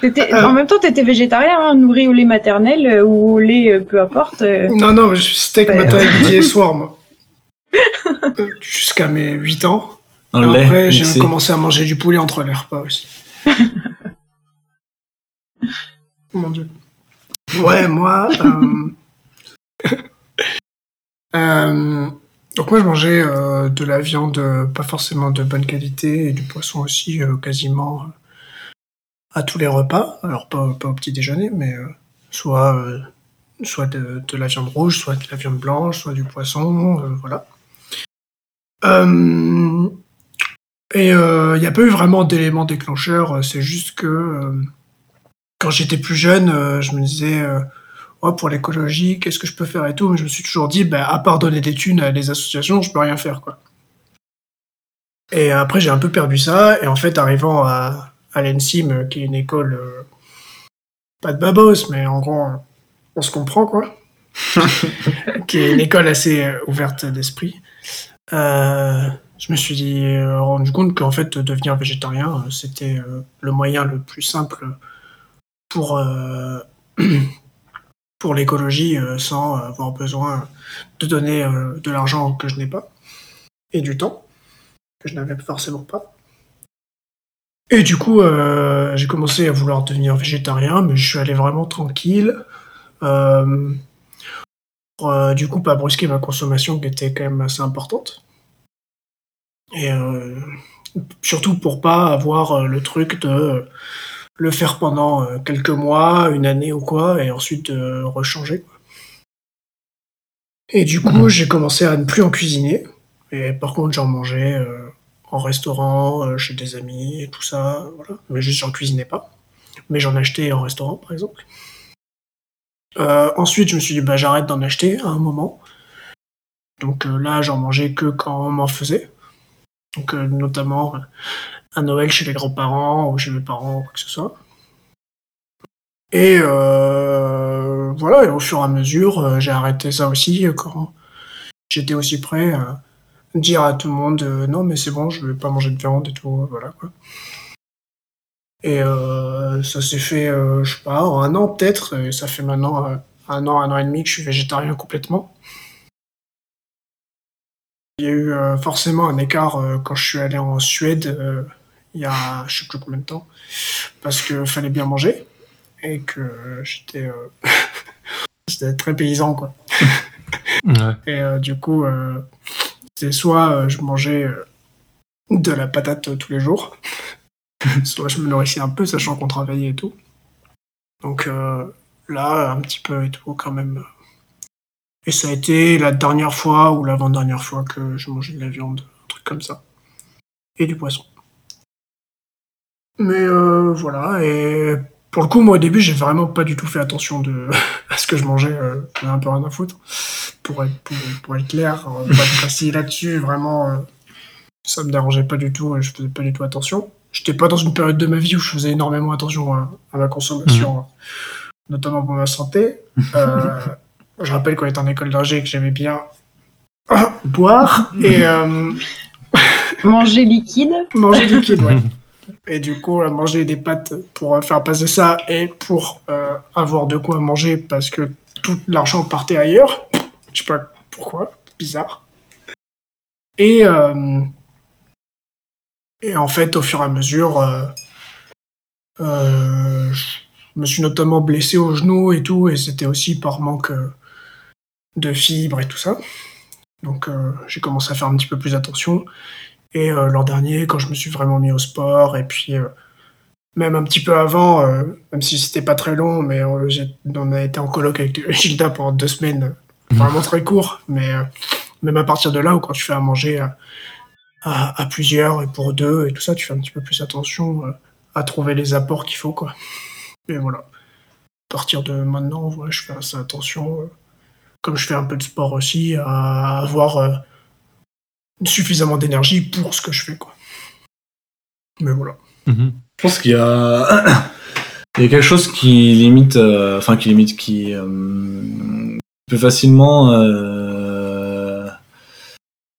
Euh. En même temps, t'étais végétarien, hein, nourri au lait maternel euh, ou au lait, euh, peu importe. Non, non, je suis steak Ouais. matin, midi et soir, moi. Euh, Jusqu'à mes 8 ans. Après, j'ai commencé à manger du poulet entre les repas aussi. Mon dieu. Ouais, moi. euh, euh, Donc, moi, je mangeais euh, de la viande pas forcément de bonne qualité et du poisson aussi, euh, quasiment à tous les repas. Alors, pas, pas au petit déjeuner, mais euh, soit, euh, soit de, de la viande rouge, soit de la viande blanche, soit du poisson, euh, voilà. Euh, et il n'y a pas eu vraiment d'éléments déclencheurs, euh, c'est juste que euh, quand j'étais plus jeune, euh, je me disais, euh, oh, pour l'écologie, qu'est-ce que je peux faire et tout, mais je me suis toujours dit, bah, à part donner des thunes à des associations, je peux rien faire, quoi. Et après, j'ai un peu perdu ça, et en fait, arrivant à, à l'ENSIM, euh, qui est une école, euh, pas de babos, mais en gros, euh, on se comprend, quoi. qui est une école assez euh, ouverte d'esprit. Euh, je me suis euh, rendu compte qu'en fait, devenir végétarien, euh, c'était euh, le moyen le plus simple pour, pour l'écologie sans avoir besoin de donner de l'argent que je n'ai pas et du temps que je n'avais forcément pas. Et du coup, j'ai commencé à vouloir devenir végétarien, mais je suis allé vraiment tranquille. Euh, pour, euh, du coup, pas brusquer ma consommation qui était quand même assez importante. Et euh, surtout pour pas avoir euh, le truc de le faire pendant quelques mois, une année ou quoi, et ensuite rechanger. Et du coup, Mhm. j'ai commencé à ne plus en cuisiner. Et par contre, j'en mangeais euh, en restaurant, euh, chez des amis et tout ça. Voilà. Mais juste, j'en cuisinais pas. Mais j'en achetais en restaurant, par exemple. Euh, ensuite, je me suis dit, bah, j'arrête d'en acheter à un moment. Donc euh, là, j'en mangeais que quand on m'en faisait. Donc euh, notamment euh, à Noël chez les grands-parents ou chez mes parents, quoi que ce soit. Et euh, voilà, et au fur et à mesure, j'ai arrêté ça aussi quand j'étais aussi prêt à dire à tout le monde non mais c'est bon, je vais pas manger de viande et tout, voilà quoi. Et euh, ça s'est fait, euh, je sais pas, en un an peut-être, et ça fait maintenant euh, un an, un an et demi que je suis végétarien complètement. Il y a eu forcément un écart quand je suis allé en Suède il y a je sais plus combien de temps, parce que fallait bien manger et que j'étais très paysan quoi. Ouais. Et du coup, c'est soit je mangeais de la patate tous les jours, soit je me nourrissais un peu, sachant qu'on travaillait et tout. Donc euh, là, un petit peu et tout quand même. Et ça a été la dernière fois ou l'avant-dernière fois que je mangeais de la viande, un truc comme ça. Et du poisson. Mais euh, voilà, et pour le coup, moi au début, j'ai vraiment pas du tout fait attention de... à ce que je mangeais, euh, un peu rien à foutre. Pour être, pour, pour être clair, euh, pas de précis là-dessus, vraiment, euh, ça me dérangeait pas du tout et je faisais pas du tout attention. J'étais pas dans une période de ma vie où je faisais énormément attention à, à ma consommation, notamment pour ma santé. Euh, je rappelle qu'on était en école d'ingé que j'aimais bien boire et euh, Manger liquide. manger liquide, ouais. Et du coup, manger des pâtes pour euh, faire passer ça et pour euh, avoir de quoi manger parce que tout l'argent partait ailleurs. Je sais pas pourquoi, bizarre. Et, euh, et en fait, au fur et à mesure, euh, euh, je me suis notamment blessé au genou et tout, et c'était aussi par manque euh, de fibres et tout ça. Donc euh, j'ai commencé à faire un petit peu plus attention. Et l'an dernier, quand je me suis vraiment mis au sport, et puis même un petit peu avant, même si c'était pas très long, mais on a été en coloc avec Gilda pendant deux semaines, vraiment très court, mais même à partir de là, où quand tu fais à manger à, plusieurs et pour deux et tout ça, tu fais un petit peu plus attention euh, à trouver les apports qu'il faut, quoi. Et voilà. À partir de maintenant, voilà, je fais assez attention, euh, comme je fais un peu de sport aussi, à avoir euh, suffisamment d'énergie pour ce que je fais, quoi. Mais voilà. Mhm. Je pense qu'il y a, il y a quelque chose qui limite, euh, enfin qui limite, qui euh, peut facilement euh,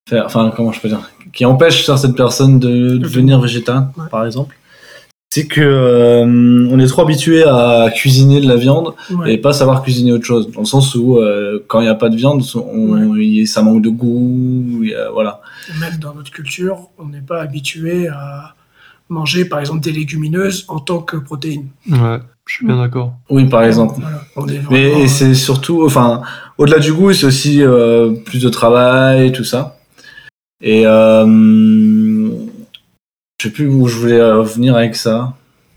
faire, enfin comment je peux dire, qui empêche certaines personnes de devenir végétariennes, Ouais. par exemple. C'est que euh, on est trop habitué à cuisiner de la viande Ouais. et pas savoir cuisiner autre chose. Dans le sens où euh, quand il n'y a pas de viande, on, ça manque de goût, voilà. Même dans notre culture, on n'est pas habitué à manger, par exemple, des légumineuses en tant que protéines. Ouais, je suis bien d'accord. Oui, par exemple. Voilà. Mais c'est surtout, enfin, au-delà du goût, c'est aussi euh, plus de travail, tout ça. Et euh, je sais plus où je voulais euh, venir avec ça.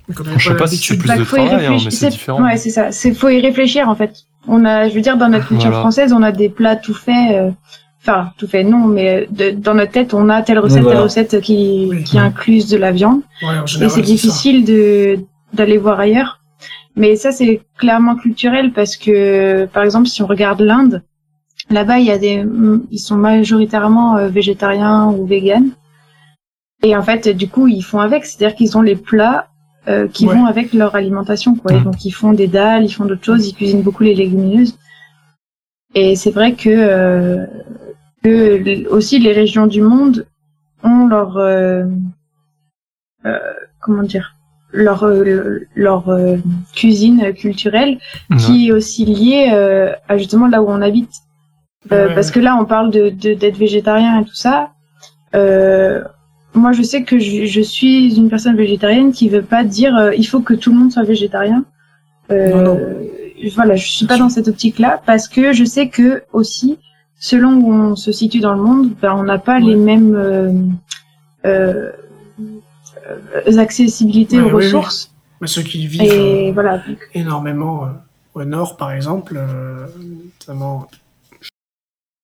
Je sais pas si c'est plus Bah, de travail, hein, réfléchir. mais c'est différent. Ouais, c'est ça. C'est faut y réfléchir en fait. On a, je veux dire, dans notre culture Voilà. française, on a des plats tout faits. euh, Enfin, tout fait non, mais de- dans notre tête, on a telle recette, voilà. telle recette qui, Oui. qui incluse de la viande. Ouais, en Et c'est ça. difficile de d'aller voir ailleurs. Mais ça, c'est clairement culturel parce que, par exemple, si on regarde l'Inde, là-bas, il y a des, ils sont majoritairement euh, végétariens ou véganes. Et en fait, du coup, ils font avec, c'est-à-dire qu'ils ont les plats euh, qui Ouais. vont avec leur alimentation, quoi. Et Mm. donc, ils font des dalles, ils font d'autres choses, ils cuisinent beaucoup les légumineuses. Et c'est vrai que, euh, que aussi les régions du monde ont leur, euh, comment dire, leur leur cuisine culturelle qui est aussi liée à justement là où on habite. Euh, Ouais, parce que là, on parle de d'être végétarien et tout ça. Euh, moi, je sais que je, je suis une personne végétarienne qui veut pas dire euh, il faut que tout le monde soit végétarien. Euh, Non, non. Voilà, je suis pas dans cette optique-là parce que je sais que aussi, selon où on se situe dans le monde, ben, on n'a pas Ouais. les mêmes accessibilités Ouais, aux ressources. Mais ceux qui vivent Et voilà. énormément au nord, par exemple, notamment,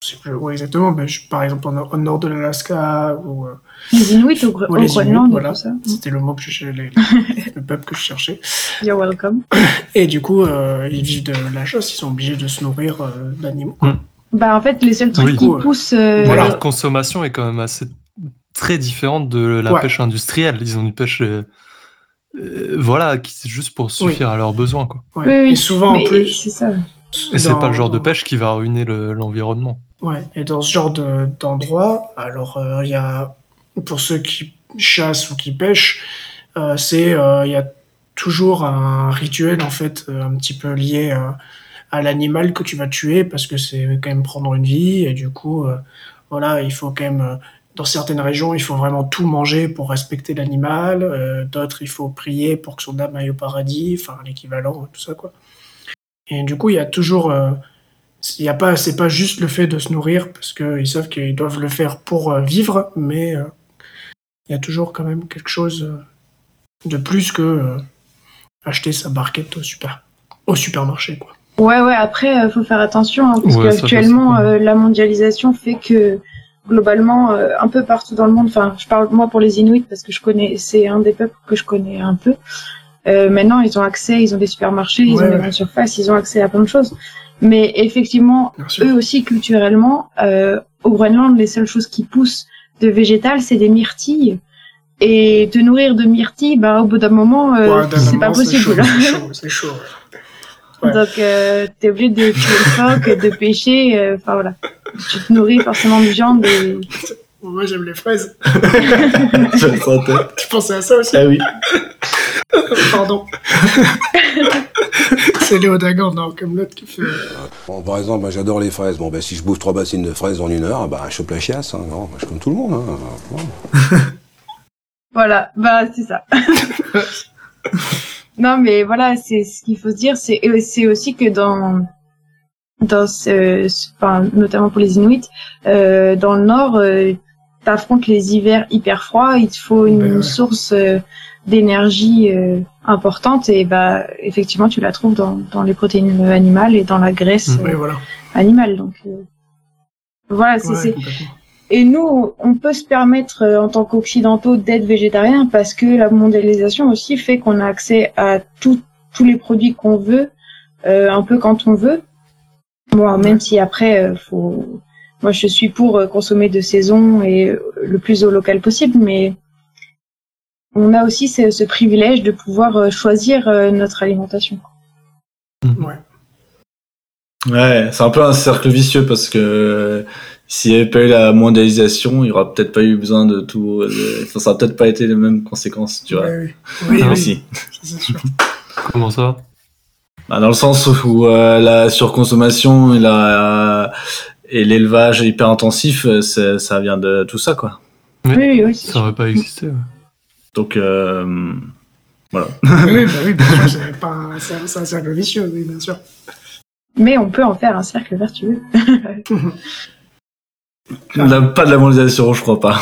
je sais plus où exactement, mais je- par exemple au nord, au nord de l'Alaska ou euh, Les Inuits au, Ou au les Groenland Inuits, voilà. c'était le mot que je cherchais, les- le peuple que je cherchais. You're welcome. Et du coup, euh, ils vivent de la chasse, ils sont obligés de se nourrir euh, d'animaux. Bah en fait, les seuls trucs Oui. qui poussent. euh, Voilà. Leur consommation est quand même assez très différente de la Ouais. pêche industrielle. Ils ont une pêche, euh, euh, voilà, qui c'est juste pour suffire à leurs besoins, quoi. Ouais. Oui, oui. Et souvent, en plus, C'est ça. Et c'est dans- pas le genre de pêche qui va ruiner le- l'environnement. Ouais, et dans ce genre de- d'endroit, alors euh, il y a, pour ceux qui chassent ou qui pêchent, euh, c'est, euh, il y a toujours un rituel en fait, un petit peu lié à l'animal que tu vas tuer, parce que c'est quand même prendre une vie, et du coup, euh, voilà, il faut quand même, dans certaines régions, il faut vraiment tout manger pour respecter l'animal, euh, d'autres, il faut prier pour que son âme aille au paradis, enfin l'équivalent, tout ça quoi. Et du coup, il y a toujours il y a pas, c'est pas juste le fait de se nourrir parce qu'ils savent qu'ils doivent le faire pour euh, vivre, mais euh, il y a toujours quand même quelque chose euh, de plus que euh, acheter sa barquette au super, au supermarché quoi. Ouais, ouais. Après, euh, faut faire attention hein, parce Ouais, qu'actuellement, euh, la mondialisation fait que globalement, euh, un peu partout dans le monde. Enfin, je parle moi pour les Inuits parce que je connais, c'est un des peuples que je connais un peu. Euh, maintenant, ils ont accès, ils ont des supermarchés, ils Ouais, ont des ouais. grandes surfaces, ils ont accès à plein de choses. Mais effectivement, eux aussi culturellement, euh, au Groenland, les seules choses qui poussent de végétal, c'est des myrtilles. Et te nourrir de myrtilles, bah, au bout d'un moment, euh, Ouais, c'est pas possible. C'est chaud, c'est chaud. Ouais. Donc, euh, t'es obligé de tuer le phoque, de pêcher. euh, Enfin voilà, tu te nourris forcément de viande. Et... Moi, j'aime les fraises. Je le sentais. Tu pensais à ça aussi? Ah oui. Pardon. c'est Léo Dagan dans Camelot qui fait. Bon, par exemple, moi, j'adore les fraises. Bon, ben, si je bouffe trois bassines de fraises en une heure, bah, je chope la chiasse. Hein. Non, je suis comme tout le monde. Hein. Voilà. Voilà, bah c'est ça. non, mais voilà, c'est ce qu'il faut se dire, c'est c'est aussi que dans dans ce, ce- enfin, notamment pour les Inuits, euh, dans le Nord, euh, t'affrontes les hivers hyper froids, il te faut une Ben ouais. source euh, d'énergie euh, importante et bah effectivement tu la trouves dans dans les protéines animales et dans la graisse Mhm. euh, voilà. animale. Donc euh, voilà, c'est Ouais, et nous, on peut se permettre, euh, en tant qu'occidentaux, d'être végétariens parce que la mondialisation aussi fait qu'on a accès à tout- tous les produits qu'on veut, euh, un peu quand on veut. Bon, même si après, euh, faut... moi, je suis pour euh, consommer de saison et euh, le plus au local possible, mais on a aussi ce, ce privilège de pouvoir euh, choisir notre alimentation. Ouais, c'est un peu un cercle vicieux parce que s'il n'y avait pas eu la mondialisation, il n'y aura peut-être pas eu besoin de tout. de- Enfin, ça n'a peut-être pas été les mêmes conséquences, tu vois. Oui, oui. Oui, Ah oui, Aussi. sûr. Comment ça? Bah, dans le sens où euh, la surconsommation et la et l'élevage hyper intensif, euh, ça vient de tout ça, quoi. Oui. Oui, oui, Ça sûr. aurait pas existé. ouais. Donc, euh, voilà. oui, bah oui, bien sûr, c'est un, cercle vicieux, oui, bien sûr. Mais on peut en faire un cercle vertueux. La- pas de la mondialisation, je crois pas.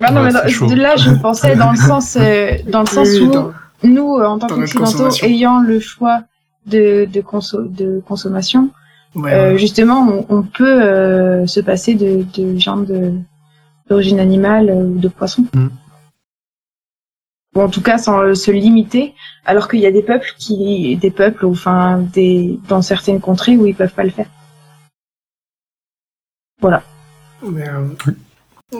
Ah non, Ouais, mais là, je pensais dans le sens, euh, dans le sens Oui, où dans- nous, euh, en tant qu'occidentaux, ayant le choix de, de, conso- de consommation, ouais, euh, ouais. justement, on, on peut euh, se passer de, de viande de- d'origine animale euh, ou de poisson. Mm. Ou en tout cas, sans euh, se limiter, alors qu'il y a des peuples qui, des peuples, ou enfin, des, dans certaines contrées où ils peuvent pas le faire. Mais, euh,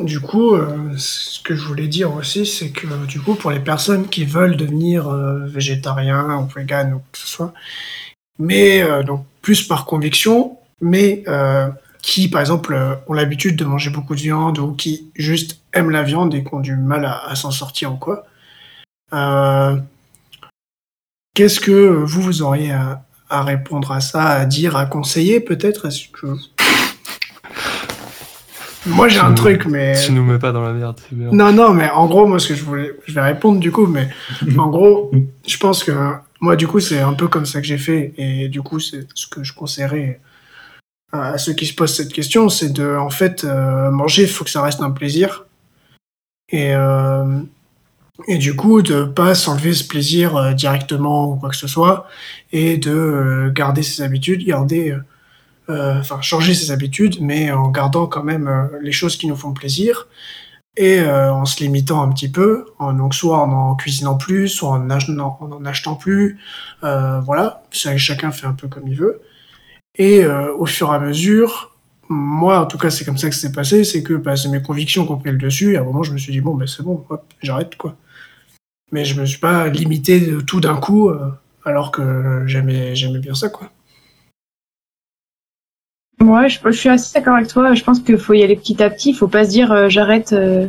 du coup, euh, ce que je voulais dire aussi, c'est que du coup, pour les personnes qui veulent devenir euh, végétariens ou vegan ou que ce soit, mais euh, donc plus par conviction, mais euh, qui, par exemple, euh, ont l'habitude de manger beaucoup de viande ou qui juste aiment la viande et qui ont du mal à, à s'en sortir ou quoi, euh, qu'est-ce que vous, vous auriez à, à répondre à ça, à dire, à conseiller peut-être? Que... Moi j'ai un nous- truc, mais... Tu nous mets pas dans la merde, bien. Non, non, mais en gros, moi, ce que je voulais, je vais répondre du coup, mais en gros, je pense que moi, du coup, c'est un peu comme ça que j'ai fait, et du coup, c'est ce que je conseillerais à ceux qui se posent cette question, c'est de, en fait, euh, manger, il faut que ça reste un plaisir, et euh, du coup, de pas s'enlever ce plaisir euh, directement ou quoi que ce soit, et de garder ses habitudes, garder, enfin, changer ses habitudes, mais en gardant quand même les choses qui nous font plaisir et euh, en se limitant un petit peu, en, donc soit en en cuisinant plus, soit en, achetant- en achetant plus, euh, voilà, chacun fait un peu comme il veut. Et euh, au fur et à mesure, moi en tout cas c'est comme ça que c'est passé, c'est que bah, c'est mes convictions qui ont pris le dessus, et à un moment je me suis dit bon ben c'est bon, hop, j'arrête quoi. Mais je me suis pas limité tout d'un coup, alors que j'aimais j'aimais bien ça quoi. Ouais, je, je suis assez d'accord avec toi. Je pense qu'il faut y aller petit à petit. Il faut pas se dire euh, j'arrête euh,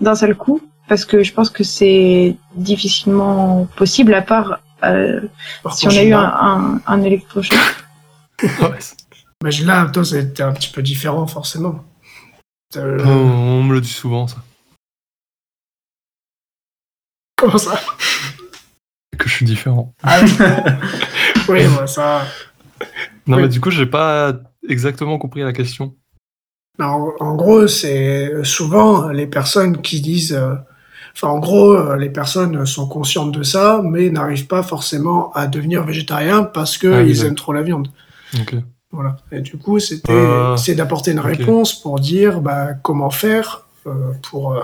d'un seul coup, parce que je pense que c'est difficilement possible à part euh, Par si on a eu un, un, un électrochoc. Mais là, toi, c'était un petit peu différent, forcément. Euh, on, on me le dit souvent, ça. Comment ça? Que je suis différent. Ah oui, oui bah, ça. Non, Oui. mais du coup, j'ai pas exactement compris la question. En, en gros, c'est souvent les personnes qui disent. euh, Enfin, en gros, euh, les personnes sont conscientes de ça, mais n'arrivent pas forcément à devenir végétariens parce qu'ils Ah oui, aiment trop la viande. Voilà. Et du coup, c'était, Ah, c'est d'apporter une réponse pour dire bah, comment faire euh, pour, euh,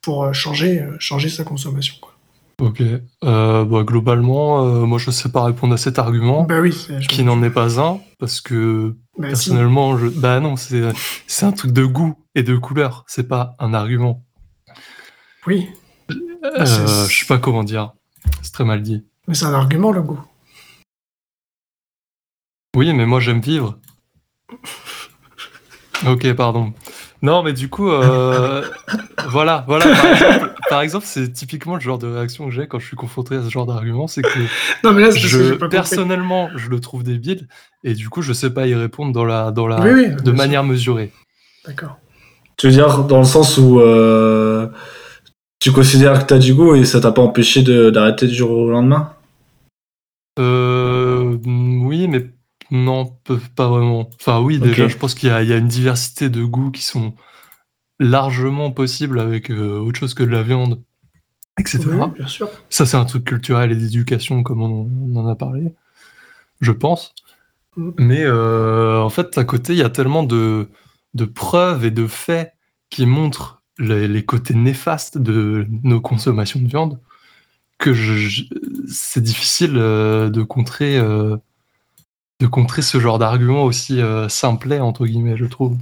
pour euh, changer, euh, changer sa consommation. Quoi. Ok. Euh, bah, globalement, euh, moi, je sais pas répondre à cet argument, Bah oui, qui n'en est pas un, parce que bah, si. personnellement, je... bah non, c'est un truc de goût et de couleur. C'est pas un argument. Oui, Euh, je sais pas comment dire. C'est très mal dit. mais c'est un argument le goût. Oui, mais moi, j'aime vivre. Ok, pardon. Non, mais du coup, euh, voilà, voilà. Par exemple, par exemple, c'est typiquement le genre de réaction que j'ai quand je suis confronté à ce genre d'argument, c'est que Non, mais là, compris. personnellement, je le trouve débile, et du coup, je sais pas y répondre dans la, dans la, Oui, oui, de manière mesurée. D'accord. Tu veux dire dans le sens où euh, tu considères que t'as du goût et ça t'a pas empêché de- d'arrêter du jour au lendemain? Euh, oui, mais non, pas vraiment. Enfin, oui, déjà, je pense qu'il y a, il y a une diversité de goûts qui sont largement possibles avec euh, autre chose que de la viande, etc. Oui, bien sûr. Ça, c'est un truc culturel et d'éducation, comme on, on en a parlé, je pense. Mm. Mais euh, en fait, à côté, il y a tellement de, de preuves et de faits qui montrent les, les côtés néfastes de nos consommations de viande que je- je- c'est difficile euh, de contrer euh, de contrer ce genre d'argument aussi euh, simplet entre guillemets, je trouve.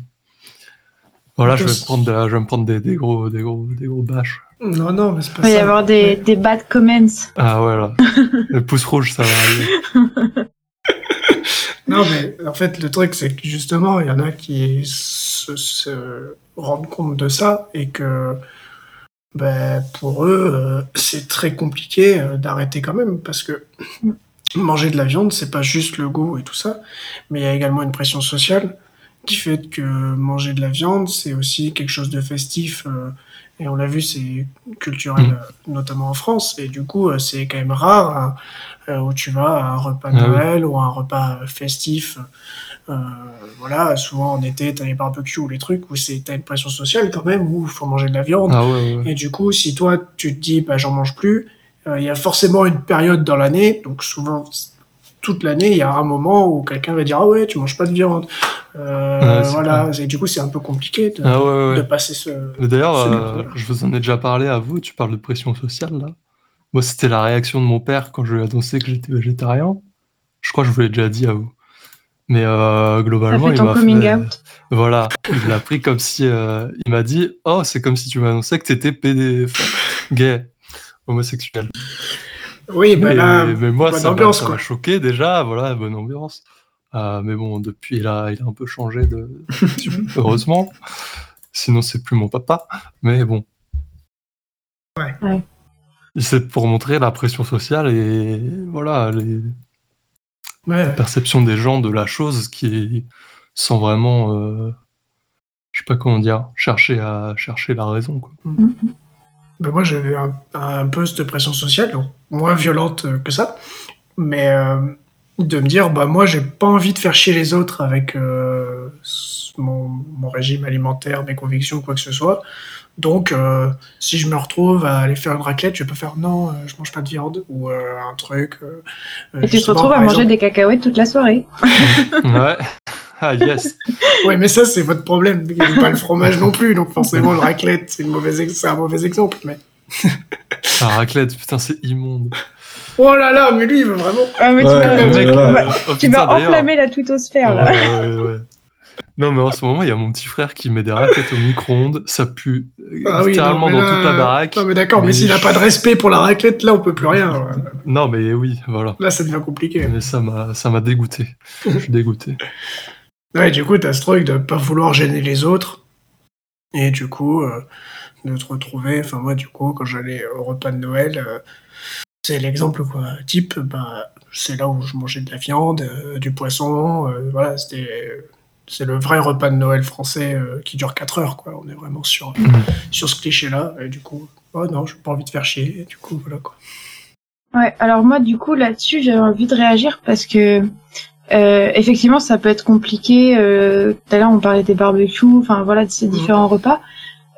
Voilà, je vais me prendre, de la- je vais me prendre des, des gros, des gros, des gros bâches. Non, non, mais c'est pas Il va y ça. avoir des, Ouais. des bad comments. Ah voilà, le pouce rouge, ça va arriver. Non, mais en fait, le truc, c'est que justement, il y en a qui se, se rendent compte de ça et que ben, pour eux, euh, c'est très compliqué euh, d'arrêter quand même parce que manger de la viande, c'est pas juste le goût et tout ça, mais il y a également une pression sociale qui fait que manger de la viande, c'est aussi quelque chose de festif. euh, et on l'a vu, c'est culturel, Mm. euh, notamment en France. Et du coup, euh, c'est quand même rare hein, euh, où tu vas à un repas de Ah oui. Noël ou à un repas festif. Euh, voilà, souvent en été, t'as les barbecues ou les trucs où c'est t'as une pression sociale quand même où il faut manger de la viande. Ah ouais, ouais, ouais. Et du coup, si toi, tu te dis, bah, j'en mange plus, euh, il y a forcément une période dans l'année, donc souvent, toute l'année, il y a un moment où quelqu'un va dire, ah ouais, tu manges pas de viande. Euh, Ouais, voilà, et du coup, c'est un peu compliqué de, Ah ouais, ouais, de ouais. passer ce... Mais D'ailleurs, euh, je vous en ai déjà parlé à vous, tu parles de pression sociale là. Moi, c'était la réaction de mon père quand je lui ai annoncé que j'étais végétarien. Je crois que je vous l'ai déjà dit à vous. Mais euh, globalement, il m'a coming fait... out. Voilà, il l'a pris comme si... euh, il m'a dit « Oh, c'est comme si tu m'annonçais que t'étais PD... enfin, gay, homosexuel. Oui, » bah mais, là, mais moi, bonne ça m'a choqué déjà, voilà, bonne ambiance. Euh, mais bon, depuis, il a, il a un peu changé de... heureusement. Sinon, c'est plus mon papa. Mais bon. Ouais. Ouais. C'est pour montrer la pression sociale et voilà, les Ouais, perceptions des gens de la chose qui sans vraiment, euh, je sais pas comment dire, chercher à chercher la raison. Quoi. Ben moi, j'avais un, un peu cette pression sociale, donc moins violente que ça, mais euh, de me dire, bah moi, j'ai pas envie de faire chier les autres avec euh, mon, mon régime alimentaire, mes convictions, quoi que ce soit. Donc, euh, si je me retrouve à aller faire une raclette, je vais pas faire non, euh, je mange pas de viande ou euh, un truc. euh, Et tu te retrouves à manger exemple- des cacahuètes toute la soirée. ouais. Ah yes. Ouais, mais ça, c'est votre problème. Il n'y a pas le fromage non plus, donc forcément, le raclette, c'est une mauvaise ex- c'est un mauvais exemple. Mais La raclette, putain, c'est immonde. oh là là, mais lui, il veut vraiment. Ah, mais tu Ouais, tu vas- Oh, tu putain, vas d'ailleurs. enflammer la twittosphère, là. Ouais, ouais, ouais. Non, mais en ce moment, il y a mon petit frère qui met des raclettes au micro-ondes. Ça pue euh, Ah oui, littéralement non, mais dans là- toute la baraque. Non, mais d'accord, mais, Mais s'il n'a pas de respect pour la raclette, là, on peut plus rien. ouais. Non, mais oui, voilà. Là, ça devient compliqué. Mais ça m'a, ça m'a dégoûté. Je suis dégoûté. Ouais, du coup, t'as ce truc de pas vouloir gêner les autres. Et du coup, euh, de te retrouver. Enfin, moi, du coup, quand j'allais au repas de Noël, euh, c'est l'exemple, quoi. Type, bah, c'est là où je mangeais de la viande, euh, du poisson. euh, voilà, c'était. C'est le vrai repas de Noël français euh, qui dure 4 heures, quoi. On est vraiment sur, sur ce cliché-là. Et du coup, oh non, j'ai pas envie de faire chier. Et du coup, voilà, quoi. Ouais, alors moi, du coup, là-dessus, j'avais envie de réagir parce que, euh, effectivement, ça peut être compliqué. euh, Tout à l'heure, on parlait des barbecues, enfin voilà, de ces différents repas.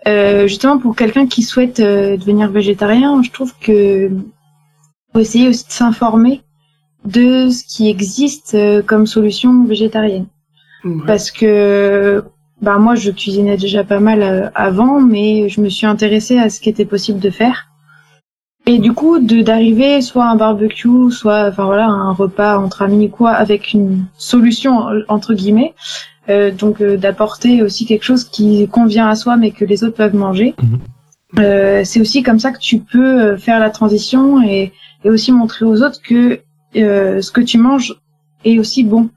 Euh, justement, pour quelqu'un qui souhaite euh, devenir végétarien, je trouve que faut essayer aussi de s'informer de ce qui existe euh, comme solution végétarienne. Parce que, bah moi, je cuisinais déjà pas mal avant, mais je me suis intéressée à ce qui était possible de faire. Et du coup, de d'arriver soit à un barbecue, soit, enfin voilà, un repas entre amis quoi, avec une solution entre guillemets. Euh, donc euh, d'apporter aussi quelque chose qui convient à soi, mais que les autres peuvent manger. Mhm. Euh, c'est aussi comme ça que tu peux euh, faire la transition et, et aussi montrer aux autres que euh, ce que tu manges est aussi bon.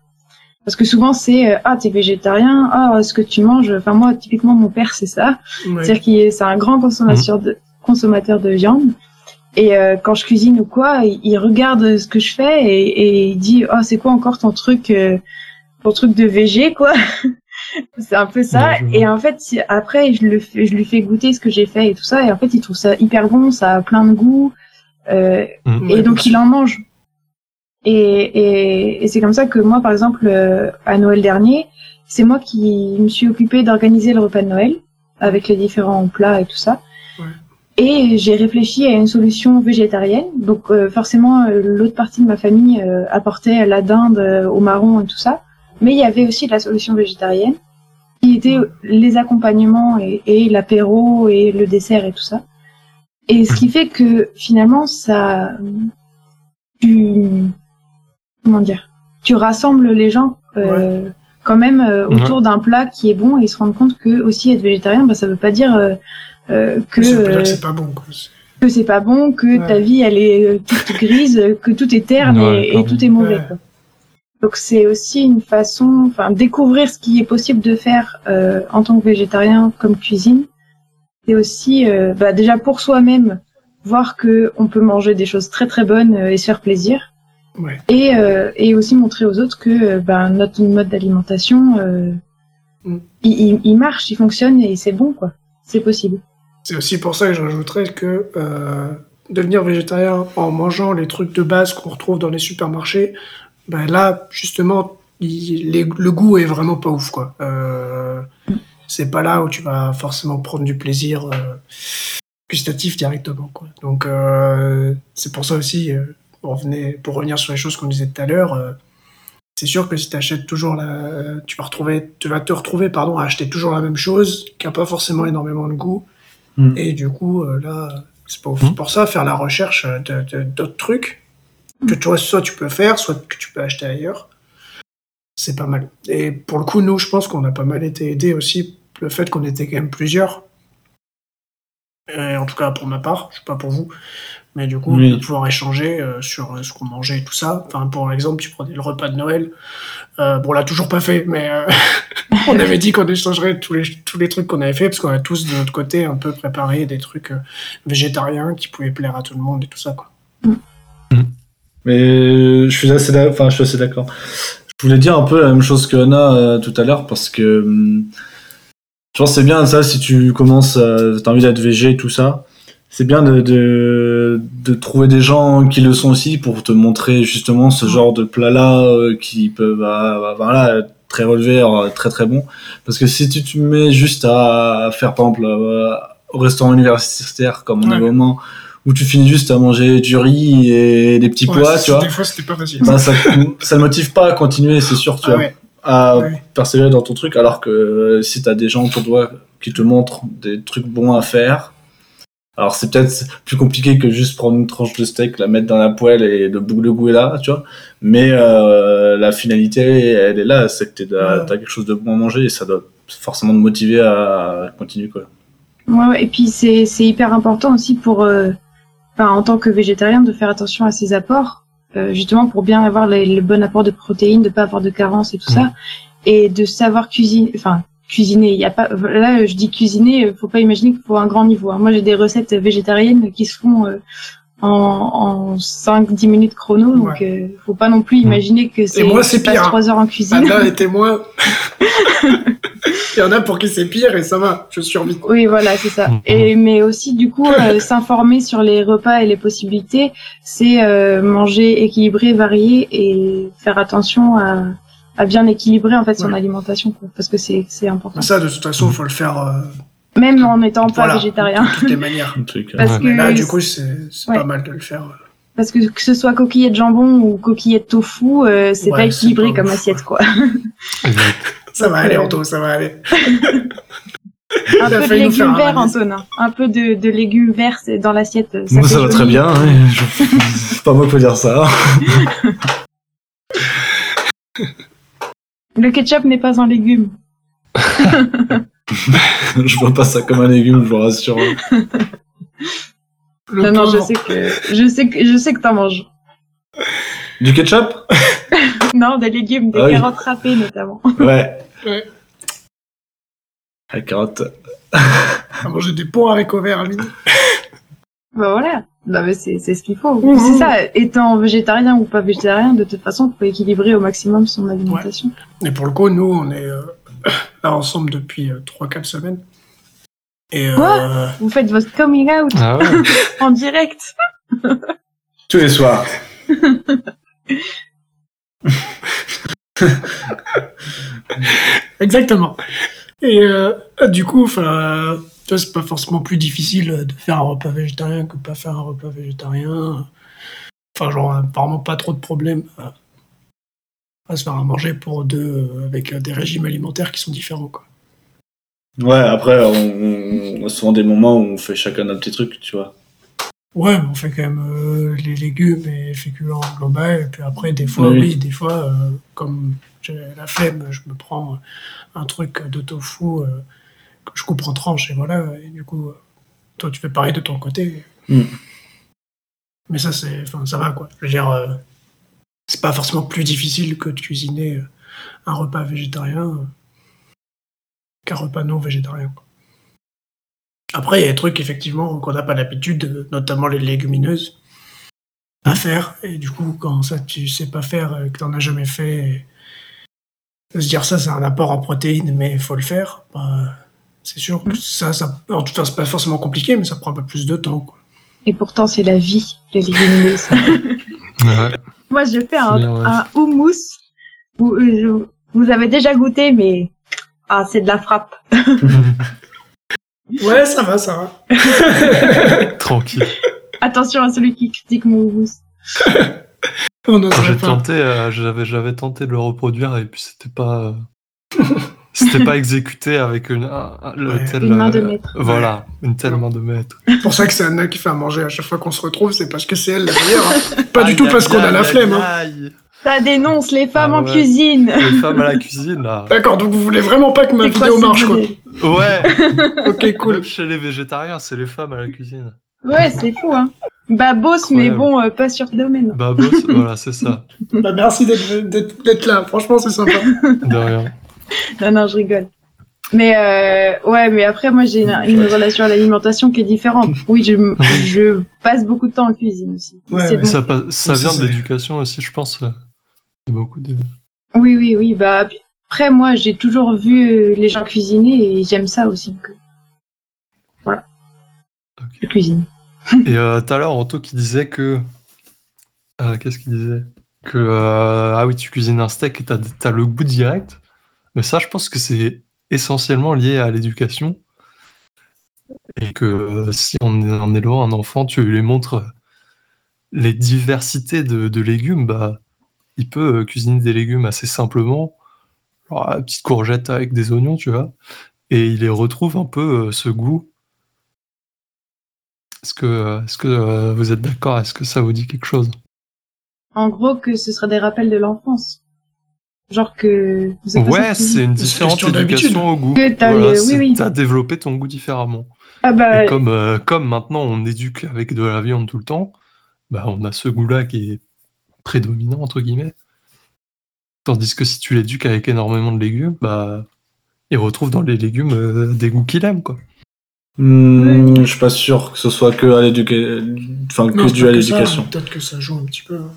Parce que souvent c'est euh, ah t'es végétarien, ah ce que tu manges. Enfin moi typiquement mon père c'est ça, Ouais. c'est-à-dire qu'il est c'est un grand consommateur de consommateur de viande. Et euh, quand je cuisine ou quoi, il, il regarde ce que je fais et, et il dit oh c'est quoi encore ton truc euh, ton truc de végé quoi? c'est un peu ça. Ouais, et en fait après je le fais- je lui fais goûter ce que j'ai fait et tout ça et en fait il trouve ça hyper bon, ça a plein de goût. Euh, Mm. et donc il en mange. Et, et, et c'est comme ça que moi, par exemple, euh, à Noël dernier, c'est moi qui me suis occupée d'organiser le repas de Noël avec les différents plats et tout ça. Et j'ai réfléchi à une solution végétarienne. Donc euh, forcément, euh, l'autre partie de ma famille euh, apportait la dinde euh, au marron et tout ça. Mais il y avait aussi la solution végétarienne qui était les accompagnements et, et l'apéro et le dessert et tout ça. Et ce qui fait que finalement, ça, tu, comment dire, tu rassembles les gens euh, quand même euh, autour d'un plat qui est bon et ils se rendent compte que aussi être végétarien, bah, ça veut pas dire euh, euh, que euh, que c'est pas bon. Quoi. Que c'est pas bon, que Ouais. ta vie elle est euh, toute grise, que tout est terne Ouais, et, tout est mauvais. Ouais. Quoi. Donc c'est aussi une façon, enfin découvrir ce qui est possible de faire euh, en tant que végétarien comme cuisine. C'est aussi euh, bah, déjà pour soi-même voir que on peut manger des choses très très bonnes et se faire plaisir. Ouais. Et, euh, et aussi montrer aux autres que bah, notre mode d'alimentation, euh, Mm. il, il, il marche, il fonctionne et c'est bon quoi. C'est possible. C'est aussi pour ça que je rajouterais que euh, devenir végétarien en mangeant les trucs de base qu'on retrouve dans les supermarchés, ben là, justement, le goût est vraiment pas ouf, quoi. Euh, c'est pas là où tu vas forcément prendre du plaisir euh, gustatif directement, quoi. Donc, euh, c'est pour ça aussi, pour revenir sur les choses qu'on disait tout à l'heure, c'est sûr que si tu achètes toujours la, tu vas tu vas te retrouver, pardon, à acheter toujours la même chose, qui a pas forcément énormément de goût. Mm. Et du coup, euh, là, c'est pas ouf. Mm. Pour ça, faire la recherche de- de- d'autres trucs que tu vois, soit tu peux faire, soit que tu peux acheter ailleurs, c'est pas mal. Et pour le coup, nous, je pense qu'on a pas mal été aidés aussi, le fait qu'on était quand même plusieurs. Et en tout cas, pour ma part, je sais pas pour vous, mais du coup, Oui. de pouvoir échanger euh, sur euh, ce qu'on mangeait et tout ça. Enfin, pour exemple, tu prenais le repas de Noël. Euh, bon, on l'a toujours pas fait, mais euh, on avait dit qu'on échangerait tous les, tous les trucs qu'on avait fait, parce qu'on a tous de notre côté un peu préparé des trucs euh, végétariens qui pouvaient plaire à tout le monde et tout ça, quoi. Mais je suis assez d'ac- enfin, je suis assez d'accord. Je voulais dire un peu la même chose que Anna euh, tout à l'heure parce que hum, je pense que c'est bien ça si tu commences, euh, t'as envie d'être végé et tout ça. C'est bien de, de, de trouver des gens qui le sont aussi pour te montrer justement ce genre de plats-là euh, qui peuvent, euh, bah, voilà, être très relevés, euh, très très bons. Parce que si tu te mets juste à faire, par exemple, euh, au restaurant universitaire comme on est Ouais. au moment, où tu finis juste à manger du riz et des petits Ouais, pois, tu vois Des fois, c'était pas facile. bah, ça, ça le motive pas à continuer, c'est sûr, tu Ah vois, ouais. à Ouais. persévérer dans ton truc, alors que si t'as des gens autour de toi qui te montrent des trucs bons à faire, alors c'est peut-être plus compliqué que juste prendre une tranche de steak, la mettre dans la poêle et le le goût est là, tu vois, mais euh, la finalité, elle est là, c'est que t'as Ouais. t'as quelque chose de bon à manger et ça doit forcément te motiver à continuer, quoi. Ouais, ouais, et puis c'est c'est hyper important aussi pour, euh, enfin, en tant que végétarien, de faire attention à ses apports, euh, justement pour bien avoir les- le bon apport de protéines, de pas avoir de carence et tout ça, et de savoir cuisiner, enfin cuisiner. Il y a pas, là je dis cuisiner, euh, faut pas imaginer qu'il faut un grand niveau. hein. Moi j'ai des recettes végétariennes qui se font euh, en, en 5-10 minutes chrono, donc euh, faut pas non plus imaginer que c'est moi, c'est je passe pire, hein. trois heures en cuisine. Anna et témoin. Il y en a pour qui c'est pire et ça va, je survis. Oui, voilà, c'est ça. Mhm. Et mais aussi du coup euh, s'informer sur les repas et les possibilités, c'est euh, manger équilibré, varié et faire attention à, à bien équilibrer en fait son Ouais. alimentation, quoi, parce que c'est c'est important. Ça, de toute façon, faut le faire euh, Même en étant pas voilà, végétarien, de toutes les manières. Un truc, euh, parce Ouais. que Mais là, du coup, c'est c'est Ouais. pas mal de le faire. parce que que ce soit coquillette de jambon ou coquillette de tofu, euh, c'est Ouais, pas équilibré comme ouf, assiette quoi. Ça va aller, euh, Anto, ça va aller. Un peu de légumes verts. Antonin. Un peu de, de légumes verts dans l'assiette. Moi, fait ça va joli. très bien, hein, je- c'est pas moi qui peux dire ça. Le ketchup n'est pas un légume. je vois pas ça comme un légume, je vous rassure. Le non, non, je sais que je sais que je sais que t'en manges. Du ketchup? Non, des légumes, des Ah oui. carottes râpées notamment. Ouais. Ouais. La carotte. À manger des pots haricots verts à midi. Bah voilà. Bah, mais c'est c'est ce qu'il faut. Mhm. C'est ça. Étant végétarien ou pas végétarien, de toute façon, faut équilibrer au maximum son alimentation. Et pour le coup, nous, on est euh, là ensemble depuis euh, 3-4 semaines. Et euh, Quoi? Vous faites votre coming out Ah ouais. en direct. Tous les soirs. Exactement. Et euh, du coup, enfin, tu vois, c'est pas forcément plus difficile de faire un repas végétarien que de pas faire un repas végétarien. Enfin, genre, apparemment pas trop de problèmes à, à se faire à manger pour deux euh, avec euh, des régimes alimentaires qui sont différents, quoi. Ouais, après, on, on a souvent des moments où on fait chacun notre petit truc, tu vois. Ouais, mais on fait quand même euh, les légumes et les féculents global. Et puis après, des fois, Oui. oui, des fois, euh, comme j'ai la flemme, je me prends un truc de tofu euh, je coupe en tranches et voilà. Et du coup, toi, tu fais pareil de ton côté. Mm. Mais ça, c'est, enfin, ça va quoi. Je veux dire, euh, c'est pas forcément plus difficile que de cuisiner euh, un repas végétarien euh, qu'un repas non végétarien. quoi. Après, il y a des trucs effectivement qu'on n'a pas l'habitude, notamment les légumineuses, à faire. Et du coup, quand ça tu sais pas faire, que t'en as jamais fait, et se dire ça, c'est un apport en protéines, mais il faut le faire. bah, c'est sûr que ça, ça, en tout cas, c'est pas forcément compliqué, mais ça prend un peu plus de temps. Quoi. Et pourtant, c'est la vie, les légumineuses. Ouais. Moi, je fais un, bien, ouais. un houmous. Vous, avez déjà goûté, mais ah, c'est de la frappe. Ouais, ça va, ça va. Tranquille. Attention à celui qui critique mon houmous. J'ai tenté, euh, j'avais, j'avais tenté de le reproduire et puis c'était pas, euh, c'était pas exécuté avec une, un- un- le Ouais. tel, Une main de euh, maître. Voilà, une telle main de maître. C'est pour ça que c'est Anna qui fait à manger à chaque fois qu'on se retrouve, c'est parce que c'est elle la meilleure. hein. Pas du tout parce qu'on a la flemme. hein. Ça dénonce les femmes Ah en ouais. cuisine. Les femmes à la cuisine, là. D'accord, donc vous voulez vraiment pas que ma quoi vidéo marche, quoi. Ouais, Ok, cool. même chez les végétariens, c'est les femmes à la cuisine. Ouais, c'est fou, hein. Babos, mais bon, euh, pas sur le domaine. Boss, voilà, c'est ça. Bah, merci d'être là, franchement, c'est sympa. De rien. Non, non, je rigole. Mais euh, ouais, mais après, moi, j'ai une, une relation à l'alimentation qui est différente. Oui, je, je passe beaucoup de temps en cuisine aussi. Ouais, C'est ouais. bon. Ça, vient de l'éducation aussi, je pense. euh, beaucoup de. Oui, oui, oui. Bah, après, moi, j'ai toujours vu les gens cuisiner et j'aime ça aussi. donc, euh, Ok. Je cuisine. Et euh, tout à l'heure, Anto qui disait que. euh, Qu'est-ce qu'il disait? Que. euh, ah oui, tu cuisines un steak et t'as as le goût direct. Mais ça, je pense que c'est essentiellement lié à l'éducation. Et que euh, si en, en élevant un enfant, tu lui montres les diversités de, légumes, bah, il peut euh, cuisiner des légumes assez simplement. Une petite courgette avec des oignons, tu vois. Et il les retrouve un peu euh, ce goût est-ce que, euh, est-ce que euh, vous êtes d'accord? Est-ce que ça vous dit quelque chose? En gros, que ce sera des rappels de l'enfance. Genre que... Ouais, c'est une différente éducation au goût. T'as Voilà, le- oui, c'est- oui. T'as développé ton goût différemment. Ah bah, Et comme, euh, comme maintenant on éduque avec de la viande tout le temps, bah on a ce goût-là qui est prédominant entre guillemets. Tandis que si tu l'éduques avec énormément de légumes, bah il retrouve dans les légumes euh, des goûts qu'il aime quoi. Hmm, Je suis pas sûr que ce soit que à l'éducation, enfin que c'est dû à ça, l'éducation. Peut-être que ça joue un petit peu. hein.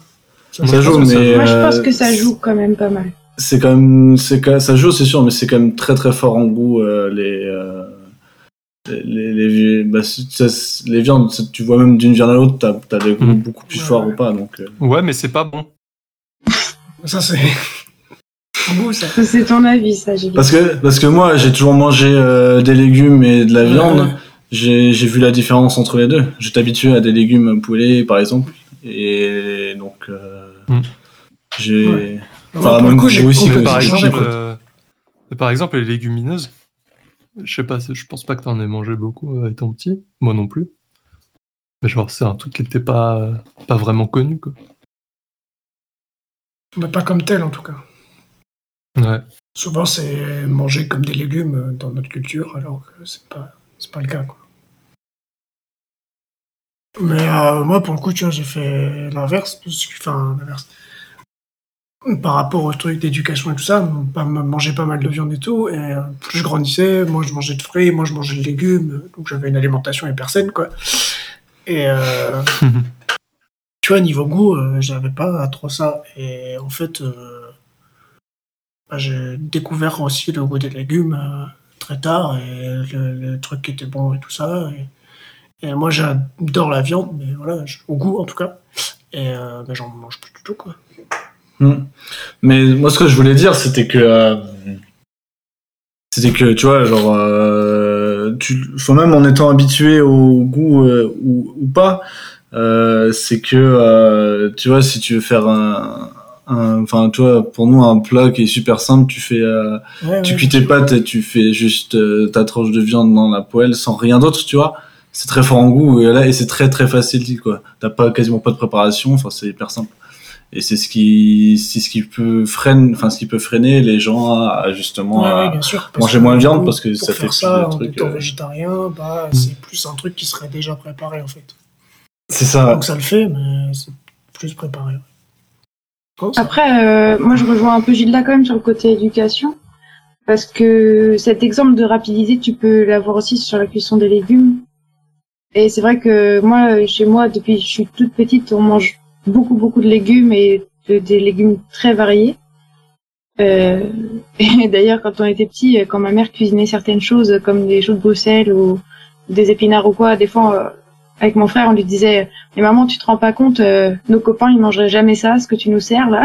Ça je joue, mais moi, je euh, pense que ça joue quand même pas mal. C'est quand même, c'est quand- ça joue, c'est sûr, mais c'est quand même très très fort en goût euh, les, euh, les les les, bah, les viandes. Tu vois même d'une viande à l'autre, t'as t'as des goûts Mhm. beaucoup plus Ouais, forts ouais. ou pas. Donc euh. Ouais, mais c'est pas bon. Ça, c'est. Goût, ça. C'est ton avis, ça, j'ai parce que parce que moi j'ai toujours mangé euh, des légumes et de la viande. Ouais. J'ai j'ai vu la différence entre les deux. J'étais habitué à des légumes poulet par exemple, et donc euh, Mhm. j'ai. Enfin, même coup, j'ai aussi par exemple, euh, par exemple, les légumineuses, je sais pas, je pense pas que t'en aies mangé beaucoup euh, étant petit, moi non plus. Mais genre, c'est un truc qui était pas, pas vraiment connu, quoi. Mais pas comme tel, en tout cas. Ouais. Souvent, c'est mangé comme des légumes euh, dans notre culture, alors que c'est pas, c'est pas le cas, quoi. Mais euh, moi, pour le coup, tu vois, j'ai fait l'inverse. parce que- Enfin, l'inverse. Par rapport au truc d'éducation et tout ça, bah, manger pas mal de viande et tout, et euh, plus je grandissais, moi je mangeais de fruits, moi je mangeais de légumes, donc j'avais une alimentation hyper saine, quoi. Et euh, tu vois, niveau goût, euh, j'avais pas trop ça. Et en fait, euh, bah, j'ai découvert aussi le goût des légumes très tard, et le, le truc qui était bon et tout ça. Et, et moi j'adore la viande, mais voilà, au goût en tout cas. Et bah, j'en mange plus du tout, quoi. Hmm. Mais moi, ce que je voulais dire, c'était que. euh, c'était que, tu vois, genre. Euh, tu, même en étant habitué au goût euh, ou, ou pas, euh, c'est que, tu vois, si tu veux faire un. Enfin, tu vois, pour nous, un plat qui est super simple, tu fais. Ouais, tu ouais, cuis tes pâtes et tu fais juste ta tranche de viande dans la poêle sans rien d'autre, tu vois. C'est très fort en goût et là et c'est très très facile quoi. T'as pas quasiment pas de préparation, enfin c'est hyper simple. Et c'est ce qui c'est ce qui peut freiner enfin ce qui peut freiner les gens à, à justement Ouais, à- sûr. manger moins de viande coup, parce que pour ça fait faire plus ça de en trucs, étant euh. végétarien, bah, c'est plus un truc qui serait déjà préparé en fait. c'est ça. Donc ça le fait, mais c'est plus préparé. Ça. Après, euh, moi, je rejoins un peu Gilda quand même sur le côté éducation. Parce que cet exemple de rapidité, tu peux l'avoir aussi sur la cuisson des légumes. Et c'est vrai que moi, chez moi, depuis que je suis toute petite, on mange beaucoup, beaucoup de légumes et de- des légumes très variés. Euh, et d'ailleurs, quand on était petit, quand ma mère cuisinait certaines choses, comme des choux de Bruxelles ou des épinards ou quoi, des fois, euh, avec mon frère, on lui disait, mais maman, tu te rends pas compte, euh, nos copains, ils mangeraient jamais ça, ce que tu nous sers là.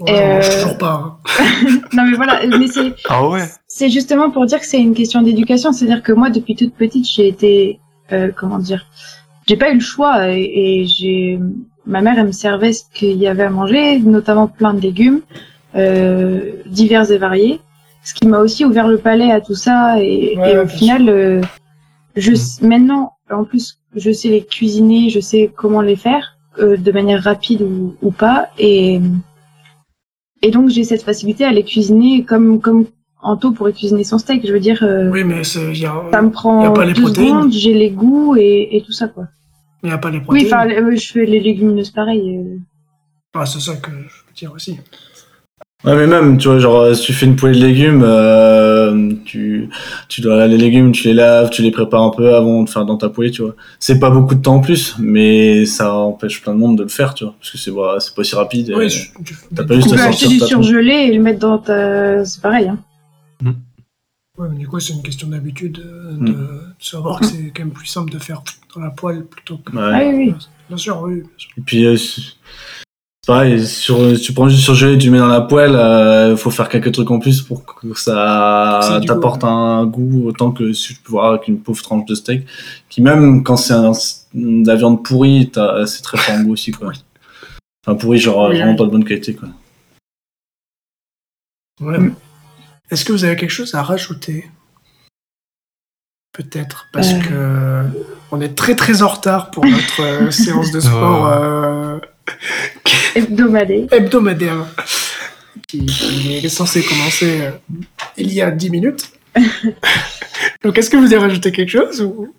Ouais, euh, toujours pas. hein. non mais voilà, mais c'est Ah ouais c'est justement pour dire que c'est une question d'éducation. C'est-à-dire que moi, depuis toute petite, j'ai été, euh, comment dire, j'ai pas eu le choix et, et j'ai, ma mère, elle me servait ce qu'il y avait à manger, notamment plein de légumes, euh, divers et variés, ce qui m'a aussi ouvert le palais à tout ça et, Ouais, et ouais, au final, euh, je maintenant, en plus, je sais les cuisiner, je sais comment les faire euh, de manière rapide ou, ou pas et et donc j'ai cette facilité à les cuisiner comme comme Anto pourrait cuisiner son steak. Je veux dire, euh, Oui, mais c'est- il y a, ça me y a prend pas les deux protéines. secondes, j'ai les goûts et, et tout ça quoi. Il y a pas les Oui, protéines. enfin, euh, je fais les légumineuses pareil. euh. Ah, c'est ça que je veux dire aussi. Ouais, mais même, tu vois, genre, euh, si tu fais une poêlée de légumes, euh, tu, tu dois, les légumes, tu les laves, tu les prépares un peu avant de faire dans ta poêlée, tu vois. C'est pas beaucoup de temps en plus, mais ça empêche plein de monde de le faire, tu vois. Parce que c'est, voilà, c'est pas si rapide. et- Oui, je- tu- t'as pas juste Tu coup, à peux sortir acheter du surgelé et le mettre dans ta. C'est pareil. Hein. Ouais, mais du coup, c'est une question d'habitude euh, de, de savoir que c'est quand même plus simple de faire dans la poêle plutôt que. Ouais. Ah oui, oui. Bien sûr, oui. bien sûr. Et puis, euh, pareil, sur, si tu prends juste surgelé, tu mets dans la poêle, euh, faut faire quelques trucs en plus pour que ça t'apporte un goût autant que si tu peux voir avec une pauvre tranche de steak, qui même quand c'est un- de la viande pourrie, t'as- c'est très fort en goût aussi, quoi. Enfin, pourri, genre, Oui, vraiment oui. pas de bonne qualité, quoi. Ouais. Mm. Est-ce que vous avez quelque chose à rajouter? Peut-être, parce Euh. que on est très très en retard pour notre euh, séance de sport Ouais. euh, Hebdomadaire. hebdomadaire qui, qui est censé commencer euh, il y a 10 minutes. Donc, est-ce que vous avez rajouté quelque chose ou...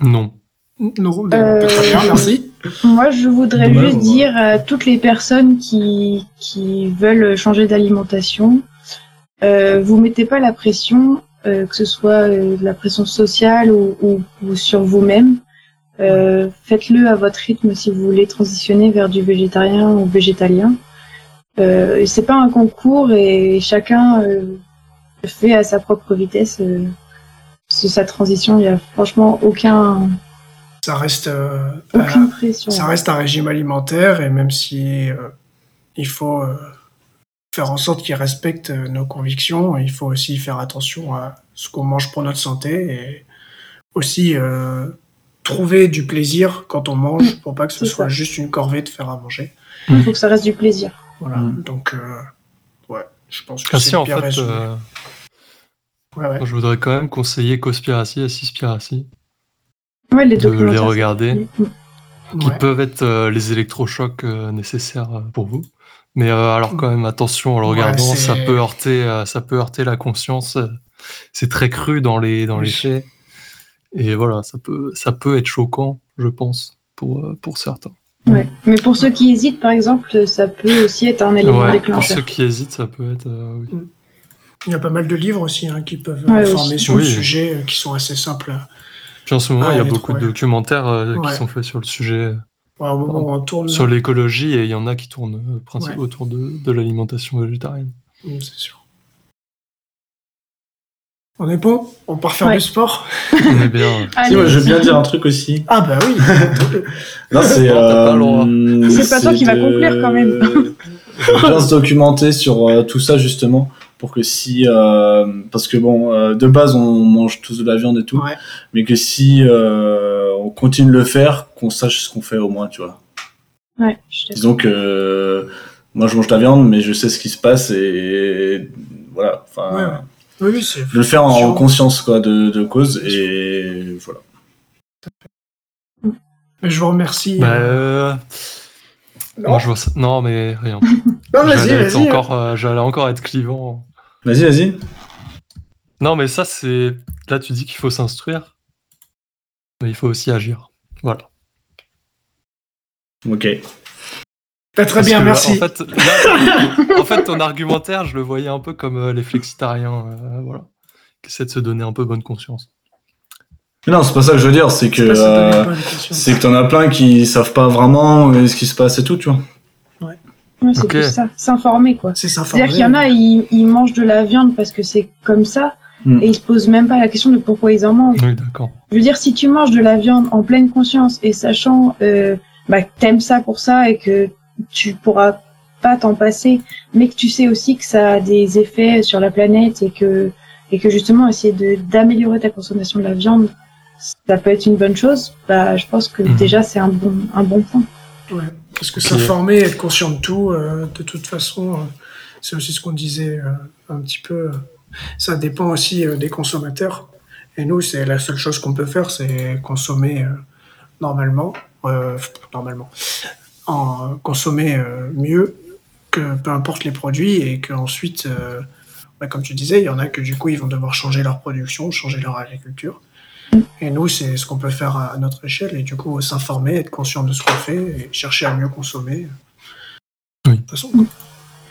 Non. Non, Euh, très bien, merci. Moi, je voudrais Dommage, juste dire à toutes les personnes qui, qui veulent changer d'alimentation, euh, vous mettez pas la pression, euh, que ce soit euh, de la pression sociale ou, ou, ou sur vous-même. Faites-le à votre rythme si vous voulez transitionner vers du végétarien ou végétalien. Euh, c'est pas un concours et chacun fait à sa propre vitesse sa transition. Il y a franchement aucun Ça reste, euh, aucune pression. ça reste un régime alimentaire et même si euh, il faut euh, faire en sorte qu'il respecte euh, nos convictions, il faut aussi faire attention à ce qu'on mange pour notre santé et aussi euh, trouver du plaisir quand on mange pour pas que ce soit ça. juste une corvée de faire à manger. Il faut que ça reste du plaisir. Voilà. Mm. Donc, euh, ouais, je pense que Ah c'est si, en bien fait, résumé. euh, Ouais, ouais. je voudrais quand même conseiller Cospiracy et Cispiracy, Ouais, les de les regarder, qui Ouais. peuvent être euh, les électrochocs euh, nécessaires pour vous. Mais euh, alors quand même, attention, en le regardant, ça peut heurter, euh, ça peut heurter la conscience. euh, C'est très cru dans les dans les faits. Et voilà, ça peut ça peut être choquant, je pense, pour euh, pour certains. Ouais. Mais pour ceux qui hésitent, par exemple, ça peut aussi être un élément Ouais, pour déclencheur. ceux qui hésitent, ça peut être. euh, oui. Il y a pas mal de livres aussi hein, qui peuvent Ouais, informer aussi. sur le sujet, euh, qui sont assez simples. Puis en ce moment, Ah, il y a beaucoup de documentaires euh, Ouais. qui sont faits sur le sujet, Ouais, au moment où on tourne, sur l'écologie, et il y en a qui tournent euh, Ouais. autour de, de l'alimentation végétarienne. Mm, c'est sûr. On est bon? On part faire Ouais. du sport? On est bien. Si, moi, je veux bien dire un truc aussi. Ah bah oui Non, c'est. Non, t'as pas le droit. euh, C'est pas toi qui vas de- conclure, quand même. de bien se documenter sur euh, tout ça justement pour que si euh, parce que bon euh, de base on mange tous de la viande et tout Ouais. mais que si euh, on continue de le faire qu'on sache ce qu'on fait au moins tu vois Ouais, je disons que euh, moi je mange de la viande mais je sais ce qui se passe et voilà enfin Ouais, ouais. Oui, le faire en conscience quoi de, de cause et voilà Mais je vous remercie. Bah, non, moi, je vois ça. Non, mais rien. non vas-y, J'allais encore, euh, j'allais encore être clivant. Vas-y vas-y Non, mais ça, c'est. Là, tu dis qu'il faut s'instruire, mais il faut aussi agir. Voilà. ok Bah, très Parce bien, que, merci. En fait, là, en fait, ton argumentaire, je le voyais un peu comme euh, les flexitariens, euh, voilà, qui essaient de se donner un peu bonne conscience. Non c'est pas ça que je veux dire c'est que pas euh, c'est que t'en as plein qui savent pas vraiment ce qui se passe et tout tu vois Ouais, c'est Ok. plus ça, s'informer quoi. C'est s'informer. C'est-à-dire qu'il y en a, ils, ils mangent de la viande parce que c'est comme ça, Mm. et ils se posent même pas la question de pourquoi ils en mangent. Oui, d'accord. Je veux dire, si tu manges de la viande en pleine conscience et sachant euh, bah, que t'aimes ça pour ça et que tu pourras pas t'en passer, mais que tu sais aussi que ça a des effets sur la planète et que et que justement essayer de d'améliorer ta consommation de la viande, ça peut être une bonne chose. Bah, je pense que Mhm. déjà c'est un bon un bon point. Ouais, parce que s'informer, être conscient de tout, euh, de toute façon, euh, c'est aussi ce qu'on disait euh, un petit peu. ça dépend aussi des consommateurs. Et nous, c'est la seule chose qu'on peut faire, c'est consommer normalement, euh, normalement, en consommer mieux que peu importe les produits et qu'ensuite, ouais, comme tu disais, il y en a que du coup, ils vont devoir changer leur production, changer leur agriculture. Et nous, c'est ce qu'on peut faire à, notre échelle et du coup, s'informer, être conscient de ce qu'on fait et chercher à mieux consommer. Oui. De toute façon.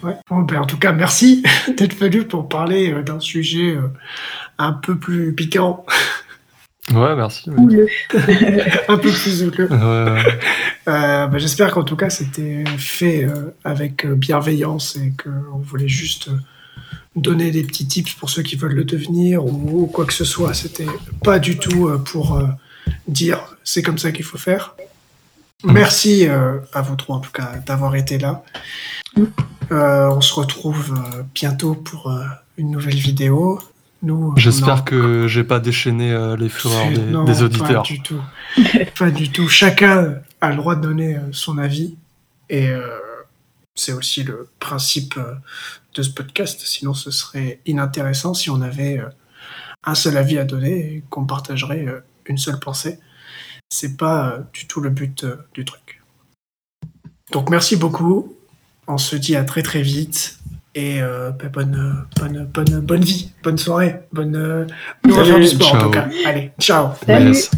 Ouais. Bon, ben, en tout cas, merci d'être venu pour parler euh, d'un sujet euh, un peu plus piquant, Ouais, merci. oui. Un peu plus houleux. Ouais, ouais. Euh, ben, J'espère qu'en tout cas, c'était fait euh, avec bienveillance et qu'on voulait juste euh, donner des petits tips pour ceux qui veulent le devenir ou, ou quoi que ce soit. C'était pas du tout euh, pour euh, dire c'est comme ça qu'il faut faire. Merci euh, à vous trois en tout cas d'avoir été là. On se retrouve bientôt pour une nouvelle vidéo. Nous, J'espère que j'ai pas déchaîné euh, les fureurs des, non, des auditeurs. Pas du tout. pas du tout. Chacun a le droit de donner euh, son avis. Et euh, c'est aussi le principe de ce podcast. Sinon, ce serait inintéressant si on avait euh, un seul avis à donner et qu'on partagerait euh, une seule pensée. C'est pas euh, du tout le but euh, du truc. Donc, merci beaucoup. On se dit à très très vite. Et euh, bah, bonne, bonne, bonne, bonne vie, bonne soirée, bonne. Euh... Salut. du sport en tout cas. Allez, ciao. Salut. Yes.